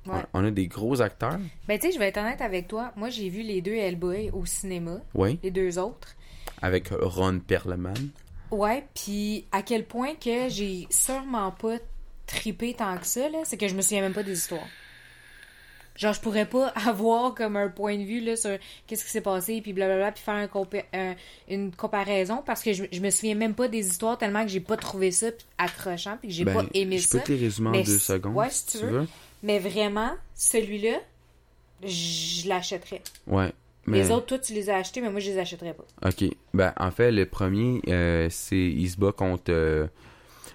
Ouais. On, a des gros acteurs. Ben, tu sais, je vais être honnête avec toi. Moi, j'ai vu les deux Hellboy au cinéma, Oui. les deux autres. Avec Ron Perlman. Ouais, puis à quel point que j'ai sûrement pas trippé tant que ça, là, c'est que je me souviens même pas des histoires. Genre, je pourrais pas avoir comme un point de vue là, sur qu'est-ce qui s'est passé, puis blablabla, puis faire un compa- un- une comparaison, parce que je, je me souviens même pas des histoires tellement que j'ai pas trouvé ça accrochant, puis que j'ai Ben, pas aimé je ça. peux te les résumer en deux secondes. ouais, si tu veux. Mais vraiment, celui-là, je l'achèterais. Ouais. Mais... Les autres, toi, tu les as achetés, mais moi, je les achèterais pas. Ok. Ben, en fait, le premier, euh, c'est. Il se bat contre. euh,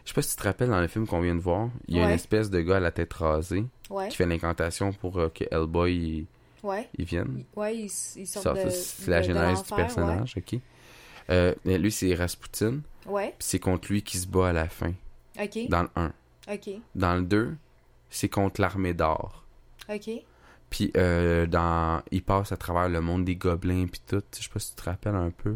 je sais pas si tu te rappelles dans le film qu'on vient de voir. Il y a une espèce de gars à la tête rasée Ouais, qui fait l'incantation pour euh, que Hellboy il, ouais. il vienne. Ouais, Ça, de, c'est la genèse du personnage, ok. Euh, lui, c'est Rasputin. Ouais, Puis c'est contre lui qui se bat à la fin. ok, Dans le 1. ok. Dans le 2, c'est contre l'armée d'or. Ok. Puis euh, dans il passe à travers le monde des gobelins puis tout, je sais pas si tu te rappelles un peu.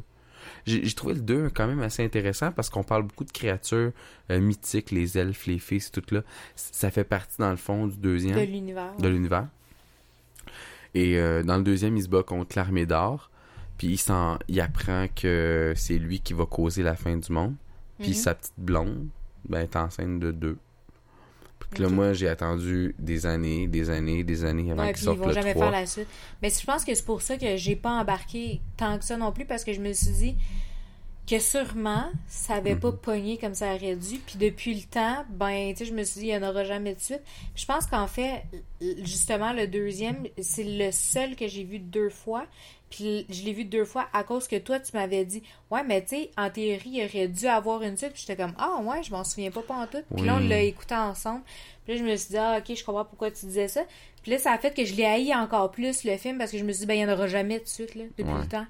J'ai trouvé le 2 quand même assez intéressant parce qu'on parle beaucoup de créatures euh, mythiques, les elfes, les fées, c'est tout là. Ça fait partie dans le fond du deuxième De l'univers. de l'univers. Et euh, dans le deuxième, il se bat contre l'armée d'or. Puis il, s'en- il apprend que c'est lui qui va causer la fin du monde. Puis Mhm. sa petite blonde, ben, est enceinte de deux. Puis là, moi, j'ai attendu des années, des années, des années avant Ouais, qu'il puis ils vont le jamais 3. faire la suite. Mais je pense que c'est pour ça que j'ai pas embarqué tant que ça non plus, parce que je me suis dit que sûrement, ça avait pas Mhm. pogné comme ça aurait dû. Puis depuis le temps, ben, tu sais, je me suis dit, il n'y en aura jamais de suite. Je pense qu'en fait, justement, le deuxième, c'est le seul que j'ai vu deux fois. Puis je l'ai vu deux fois à cause que toi, tu m'avais dit, ouais, mais tu sais, en théorie, il aurait dû avoir une suite. Puis j'étais comme, ah ouais, je m'en souviens pas, pas en tout. Puis là, on l'a écouté ensemble. Puis là, je me suis dit, ah, ok, je comprends pourquoi tu disais ça. Puis là, ça a fait que je l'ai haï encore plus, le film, parce que je me suis dit, ben, il n'y en aura jamais de suite, là, depuis Ouais. le temps.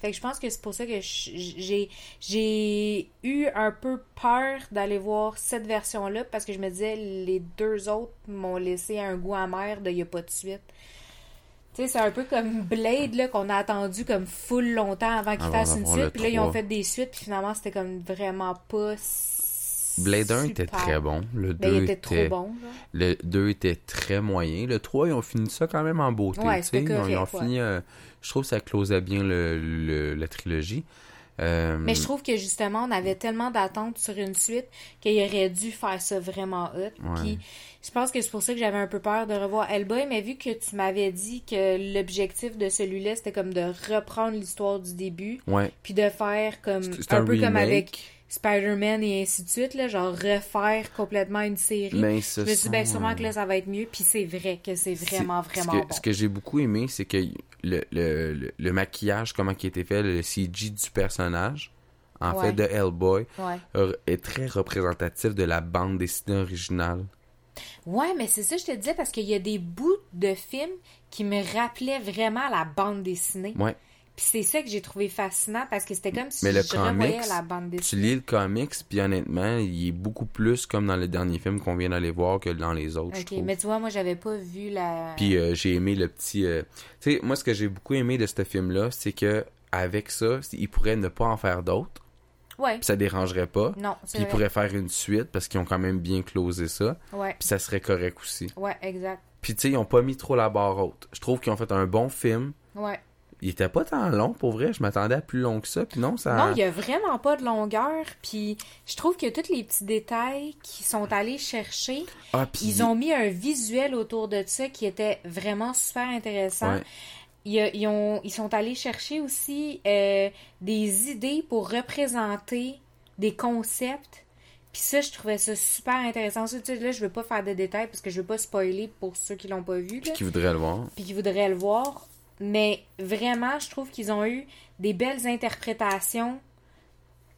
Fait que je pense que c'est pour ça que j'ai j'ai eu un peu peur d'aller voir cette version-là, parce que je me disais, les deux autres m'ont laissé un goût amer de il n'y a pas de suite. C'est un peu comme Blade, là, qu'on a attendu comme full longtemps avant qu'ils Avant fassent une suite. Puis là, ils ont 3. fait des suites, puis finalement, c'était comme vraiment pas. Blade 1 était très bon. Le 2 Ben, il était était... trop bon. Le 2 était très moyen. Le 3, ils ont fini ça quand même en beauté. Ouais, c'était ils, ont, ils ont correct, fini... euh, je trouve que ça closait bien le, le- la trilogie. Euh, Mais je trouve que justement, on avait tellement d'attentes sur une suite qu'il aurait dû faire ça vraiment hot. Ouais. Puis je pense que c'est pour ça que j'avais un peu peur de revoir Hellboy, mais vu que tu m'avais dit que l'objectif de celui-là, c'était comme de reprendre l'histoire du début, Ouais. puis de faire comme un, un, peu remake. comme avec Spider-Man et ainsi de suite, là, genre refaire complètement une série. Ce je me suis dit, ben sûrement que là, ça va être mieux, puis c'est vrai que c'est vraiment, vraiment ce que, bon. Ce que j'ai beaucoup aimé, c'est que le, le, le, le maquillage, comment qui été fait, le CG du personnage, en Ouais. fait, de Hellboy, Ouais. euh, est très représentatif de la bande dessinée originale. Ouais, mais c'est ça que je te disais parce qu'il y a des bouts de films qui me rappelaient vraiment la bande dessinée. Ouais. Puis c'est ça que j'ai trouvé fascinant parce que c'était comme si Mais le je comics, la bande Tu dessinée. lis le comics, puis honnêtement, il est beaucoup plus comme dans le dernier film qu'on vient d'aller voir que dans les autres, Ok, mais tu vois, moi j'avais pas vu la. Puis euh, j'ai aimé le petit. euh, Tu sais, moi ce que j'ai beaucoup aimé de ce film-là, c'est que avec ça, il pourrait ne pas en faire d'autres, Ouais. puis ça dérangerait pas. Non, Puis ils pourraient faire une suite parce qu'ils ont quand même bien closé ça, Ouais. puis ça serait correct aussi. Ouais, exact. Puis tu sais, ils ont pas mis trop la barre haute. Je trouve qu'ils ont fait un bon film. Ouais. Il était pas tant long pour vrai, je m'attendais à plus long que ça, puis non, ça. Non, il y a vraiment pas de longueur. Puis je trouve que tous les petits détails qu'ils sont allés chercher, Ah, puis ils ont mis un visuel autour de ça qui était vraiment super intéressant. Ouais. Il y a- Ils, ont, ils sont allés chercher aussi euh, des idées pour représenter des concepts. Puis ça, je trouvais ça super intéressant. Ça, tu sais, là, je veux pas faire de détails parce que je veux pas spoiler pour ceux qui l'ont pas vu. Puis qui voudrait le voir. puis qui voudraient le voir. Mais vraiment, je trouve qu'ils ont eu des belles interprétations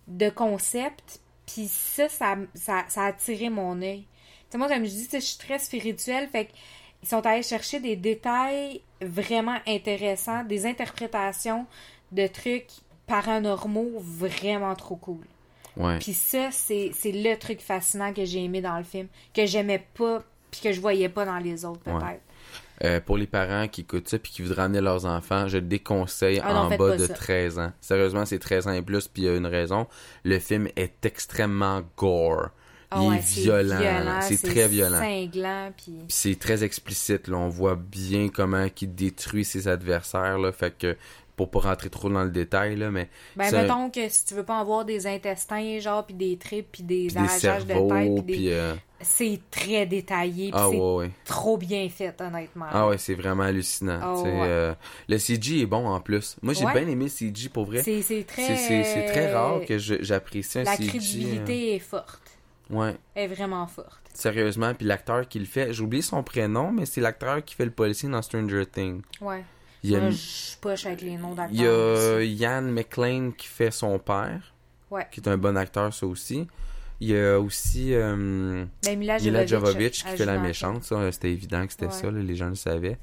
de concepts. Puis ça, ça, ça, ça a attiré mon œil. Tu sais, moi, comme je dis, je suis très spirituelle. Fait qu'ils sont allés chercher des détails vraiment intéressants, des interprétations de trucs paranormaux vraiment trop cool. Ouais. Puis ça, c'est c'est le truc fascinant que j'ai aimé dans le film, que j'aimais pas, puis que je voyais pas dans les autres, peut-être. Ouais. Euh, pour les parents qui écoutent ça puis qui voudraient amener leurs enfants, je déconseille Ah non, en bas de ça. 13 ans. Sérieusement, c'est 13 ans et plus, puis il y a une raison. Le film est extrêmement gore. Ah il ouais, est violent. C'est très violent. cinglant, puis... Puis c'est très explicite. Là. On voit bien comment il détruit ses adversaires. Là. Fait que pour pas rentrer trop dans le détail, là, mais Ben, mettons que si tu veux pas avoir des intestins, genre, puis des tripes, puis des puis des arrachages de tête, cerveaux, puis des... puis euh, C'est très détaillé, ah c'est ouais, ouais. trop bien fait, honnêtement. Ah ouais, c'est vraiment hallucinant. Ah ouais. euh, le CG est bon en plus. Moi, j'ai bien aimé le CG pour vrai. C'est très... C'est très rare que j'apprécie un La CG. crédibilité est forte. euh, Ouais. est vraiment forte. Sérieusement, puis l'acteur qui le fait, j'ai oublié son prénom, mais c'est l'acteur qui fait le policier dans Stranger Things. Ouais. Il y a, Moi, je avec les noms d'acteurs. il y a. Ian qui fait son père, Ouais. qui est un bon acteur, ça aussi. Il y a aussi euh, Ben, Mila Mila Jovovich, qui fait la méchante, ça, c'était évident que c'était Ouais. ça, là, les gens le savaient.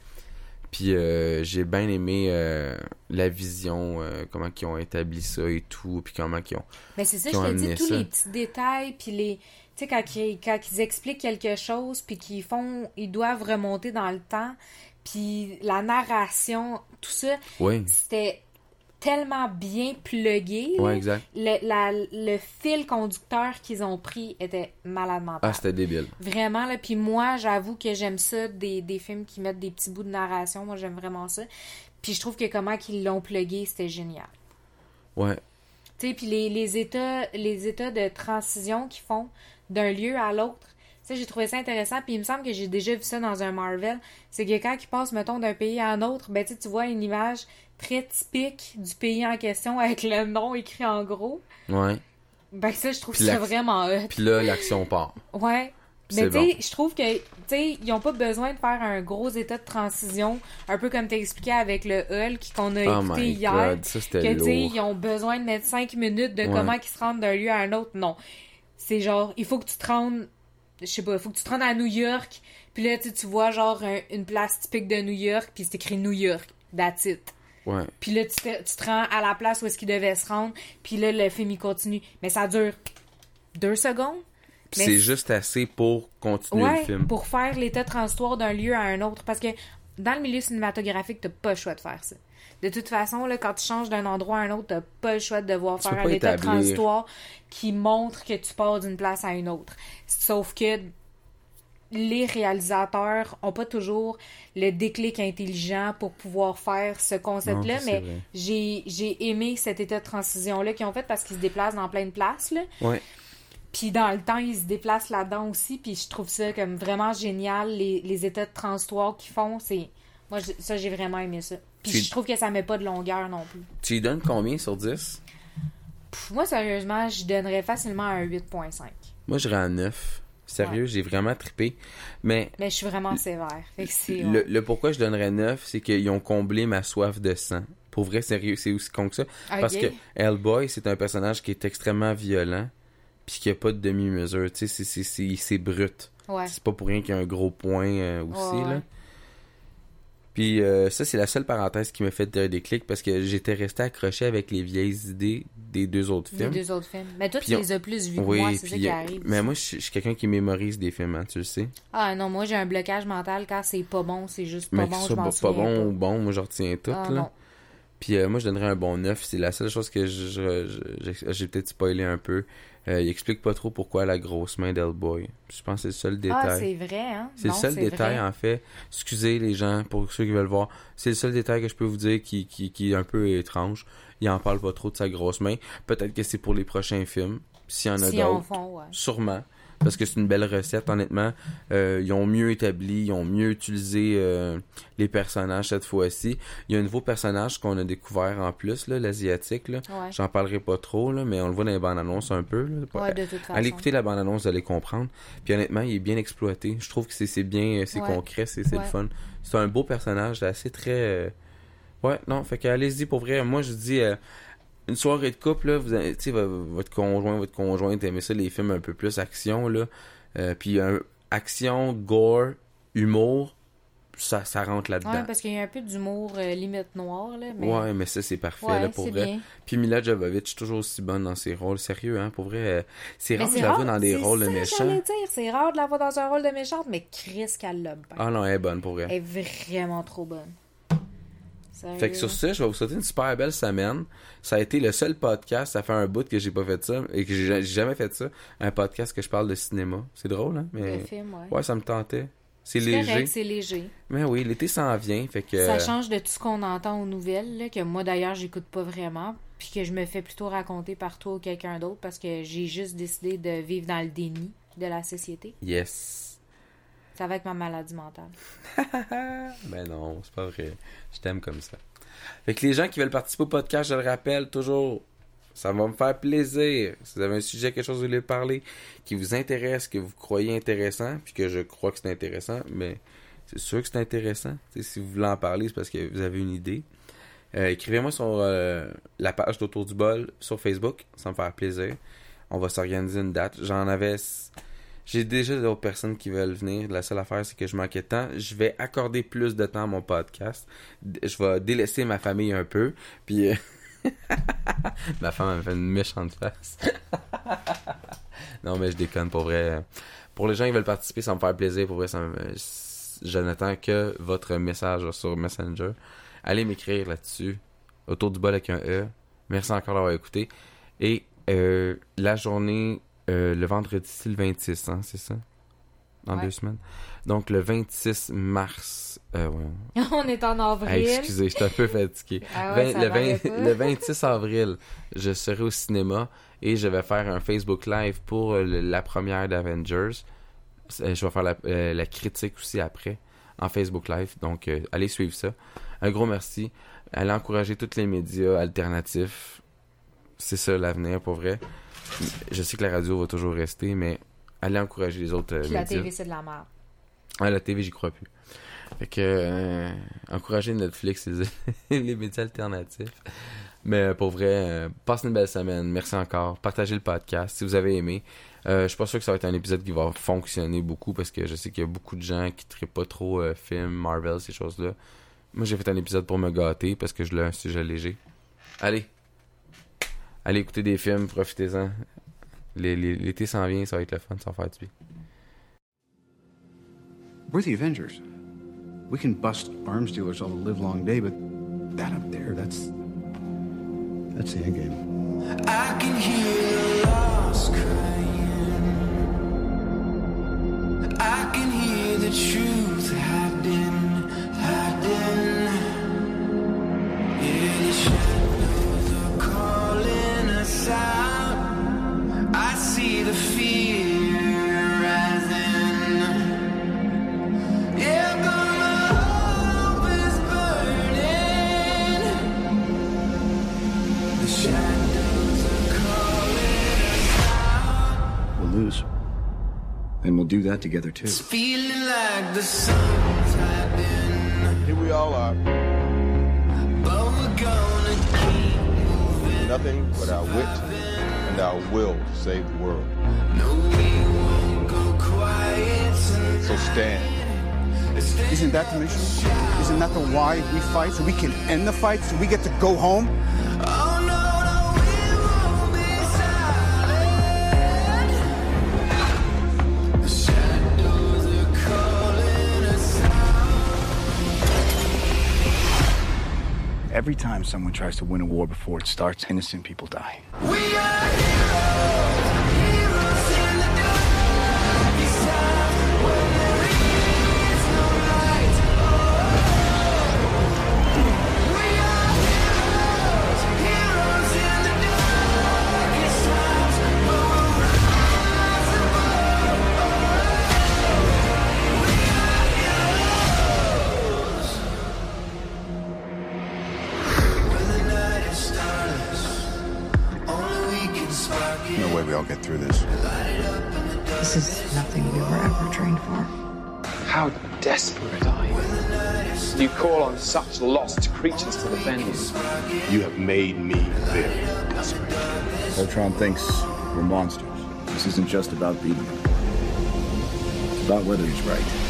Puis euh, j'ai bien aimé euh, la vision, euh, comment ils ont établi ça et tout, puis comment ils ont... Mais c'est ça, je te dis, tous ça. les petits détails, puis les... Tu sais, quand ils, quand ils expliquent quelque chose, puis qu'ils font... Ils doivent remonter dans le temps, puis la narration, tout ça, Oui, c'était tellement bien plugué. ouais, exact. le, la- le fil conducteur qu'ils ont pris était malade mental. Ah, c'était débile. Vraiment, là. Puis moi, j'avoue que j'aime ça, des, des films qui mettent des petits bouts de narration. Moi, j'aime vraiment ça. Puis je trouve que comment qu'ils l'ont plugué, c'était génial. Ouais, Tu sais, puis les, les états les états de transition qu'ils font d'un lieu à l'autre, ça, j'ai trouvé ça intéressant. Puis il me semble que j'ai déjà vu ça dans un Marvel. C'est que quand ils passent, mettons, d'un pays à un autre, ben, tu vois une image très typique du pays en question avec le nom écrit en gros. ouais. Ben, ça, je trouve ça la- vraiment hot. Puis là, l'action part. Ouais. C'est Mais tu sais, je trouve que, tu sais, ils ont pas besoin de faire un gros état de transition, un peu comme t'as expliqué avec le Hulk qu'on a Oh écouté hier. god, ça que, tu sais, ils ont besoin de mettre 5 minutes de Ouais. comment ils se rendent d'un lieu à un autre. Non. C'est genre, il faut que tu te rendes, je sais pas, il faut que tu te rendes à New York, puis là, tu vois genre un- une place typique de New York, puis c'est écrit New York. That's it. Ouais. Puis là, tu te, tu te rends à la place où est-ce qu'il devait se rendre, puis là, le film, il continue. Mais ça dure deux secondes. Mais c'est juste assez pour continuer Ouais, le film. pour faire l'état transitoire d'un lieu à un autre. Parce que dans le milieu cinématographique, t'as pas le choix de faire ça. De toute façon, là, quand tu changes d'un endroit à un autre, t'as pas le choix de devoir Tu faire un état établir. transitoire qui montre que tu pars d'une place à une autre. Sauf que les réalisateurs ont pas toujours le déclic intelligent pour pouvoir faire ce concept-là, mais j'ai j'ai aimé cet état de transition-là qu'ils ont fait parce qu'ils se déplacent dans plein de places, là. Ouais. Puis dans le temps, ils se déplacent là-dedans aussi. Puis je trouve ça comme vraiment génial. Les, les états de transitoire qu'ils font, c'est. Moi, je- ça, j'ai vraiment aimé ça. Puis Tu- je trouve que ça met pas de longueur non plus. Tu lui donnes combien sur 10? Pff, moi, sérieusement, je donnerais facilement un 8.5. Moi, je un 9. Sérieux, j'ai vraiment trippé. Mais Mais je suis vraiment sévère. Fait que c'est. le, ouais. le pourquoi je donnerais 9, c'est qu'ils ont comblé ma soif de sang. Pour vrai, sérieux, c'est aussi con que ça. Parce que Hellboy, c'est un personnage qui est extrêmement violent, puis qui a pas de demi-mesure. Tu sais, c'est- c'est- c'est c'est brut. Ouais. C'est pas pour rien qu'il y a un gros point euh, aussi, là. Puis euh, ça, c'est la seule parenthèse qui m'a fait des déclic parce que j'étais resté accroché avec les vieilles idées des deux autres Les films. deux autres films. Mais toi, tu les as plus vus que Oui, moi, c'est ça qui arrive. mais moi, je suis quelqu'un qui mémorise des films, hein, tu le sais. Ah non, moi, j'ai un blocage mental quand c'est pas bon, c'est juste pas mais bon, je m'en pas, bon pas. ou bon, moi, je retiens tout, Ah, là. non. Puis euh, moi, je donnerais un bon 9. C'est la seule chose que je- je- je- j'ai j'ai peut-être spoilé un peu. Euh, il explique pas trop pourquoi la grosse main d'Hellboy. Je pense que c'est le seul détail. Ah, c'est vrai, hein? C'est le seul détail, vrai. en fait. Excusez les gens, pour ceux qui veulent voir. C'est le seul détail que je peux vous dire qui, qui, qui est un peu étrange. Il en parle pas trop de sa grosse main. Peut-être que c'est pour les prochains films. S'il y en a Si d'autres. ouais. Sûrement. Parce que c'est une belle recette, honnêtement. Euh, ils ont mieux établi, ils ont mieux utilisé euh, les personnages cette fois-ci. Il y a un nouveau personnage qu'on a découvert en plus, l'asiatique. Ouais. J'en parlerai pas trop, là, mais on le voit dans les bandes annonces un peu. Là. Ouais, de toute façon. Allez écouter la bande-annonce, vous allez comprendre. Puis honnêtement, il est bien exploité. Je trouve que c'est bien, c'est Ouais. concret, c'est le fun. C'est un beau personnage, assez très... euh, Ouais, non, fait que allez-y pour vrai. Moi, je dis, euh, une soirée de couple, là, vous avez- votre conjoint, votre conjointe aimait ça, les films un peu plus action, là. Euh, puis un action, gore, humour, ça, ça rentre là-dedans. Ouais, parce qu'il y a un peu d'humour euh, limite noir, là. Mais... Ouais, mais ça, c'est parfait, Ouais, là, pour vrai. bien. Puis Mila Jovovich, toujours aussi bonne dans ses rôles. Sérieux, hein, pour vrai. euh, c'est rare je la vois rare, dans des rôles de méchants. c'est rare de la voir dans un rôle de méchante, mais Chris qu'elle l'a. Ah non, elle est bonne pour vrai. Elle est vraiment trop bonne. Sérieux? Fait que sur ça, je vais vous souhaiter une super belle semaine. Ça a été le seul podcast, ça fait un bout que j'ai pas fait ça et que j'ai jamais fait ça, un podcast que je parle de cinéma. C'est drôle, hein? Mais Le film, ouais. ouais, ça me tentait. C'est léger. c'est léger. Mais oui, l'été s'en vient, fait que Ça change de tout ce qu'on entend aux nouvelles, là, que moi d'ailleurs j'écoute pas vraiment, puis que je me fais plutôt raconter par toi ou quelqu'un d'autre parce que j'ai juste décidé de vivre dans le déni de la société. yes. Ça va être ma maladie mentale. Ben non, c'est pas vrai. Je t'aime comme ça. Fait que les gens qui veulent participer au podcast, je le rappelle toujours, ça va me faire plaisir. Si vous avez un sujet, quelque chose que vous voulez parler, qui vous intéresse, que vous croyez intéressant, puis que je crois que c'est intéressant, mais c'est sûr que c'est intéressant. Si vous voulez en parler, c'est parce que vous avez une idée. Euh, Écrivez-moi sur euh, la page d'Autour du bol sur Facebook, ça me faire plaisir. On va s'organiser une date. J'en avais J'ai déjà d'autres personnes qui veulent venir. La seule affaire, c'est que je manquais de temps. Je vais accorder plus de temps à mon podcast. Je vais délaisser ma famille un peu. Puis. euh, ma femme me fait une méchante face. non, mais je déconne pour vrai. Pour les gens qui veulent participer, ça me fait plaisir. Pour vrai, ça me... je n'attends que votre message sur Messenger. Allez m'écrire là-dessus. Autour du bol avec un E. Merci encore d'avoir écouté. Et euh, la journée, euh, le vendredi, c'est le 26, hein, c'est ça? Dans Ouais. deux semaines. Donc, le 26 mars. Euh, ouais. On est en avril. Excusez, je suis un peu fatigué. Ah ouais, le, paraît 20 pas. le 26 avril, je serai au cinéma et je vais faire un Facebook Live pour euh, le- la première d'Avengers. Je vais faire la, euh, la critique aussi après en Facebook Live. Donc, allez suivre ça. Un gros merci. Allez encourager tous les médias alternatifs. C'est ça l'avenir pour vrai. Je sais que la radio va toujours rester, mais allez encourager les autres euh, Puis la médias. TV, c'est de la merde. Ah, la TV, j'y crois plus. Fait que, euh, encourager Netflix et les, les médias alternatifs. Mais euh, pour vrai, euh, passez une belle semaine. Merci encore. Partagez le podcast si vous avez aimé. Euh, je suis pas sûr que ça va être un épisode qui va fonctionner beaucoup parce que je sais qu'il y a beaucoup de gens qui ne pas trop euh, films, Marvel, ces choses-là. Moi, j'ai fait un épisode pour me gâter parce que je l'ai un sujet léger. Allez. Allez écouter des films, profitez-en. L'été s'en vient, ça va être le fun, ça va faire du bien. We're the Avengers. We can bust arms dealers all the live long day, but that up there, that's. That's the end game. I can hear the lost crying. I can hear the truth do that together, too. It's feeling like the sun's hiding, Here we all are, but we're gonna keep moving. nothing but our wit and our will to save the world. No, we won't go quiet tonight. So stand. Isn't that the mission? Isn't that the why we fight? So we can end the fight? So we get to go home? Every time someone tries to win a war before it starts, innocent people die. We are heroes, call on such lost creatures to defend you. You have made me very desperate. Ultron thinks we're monsters. This isn't just about beating him. It's about whether he's right.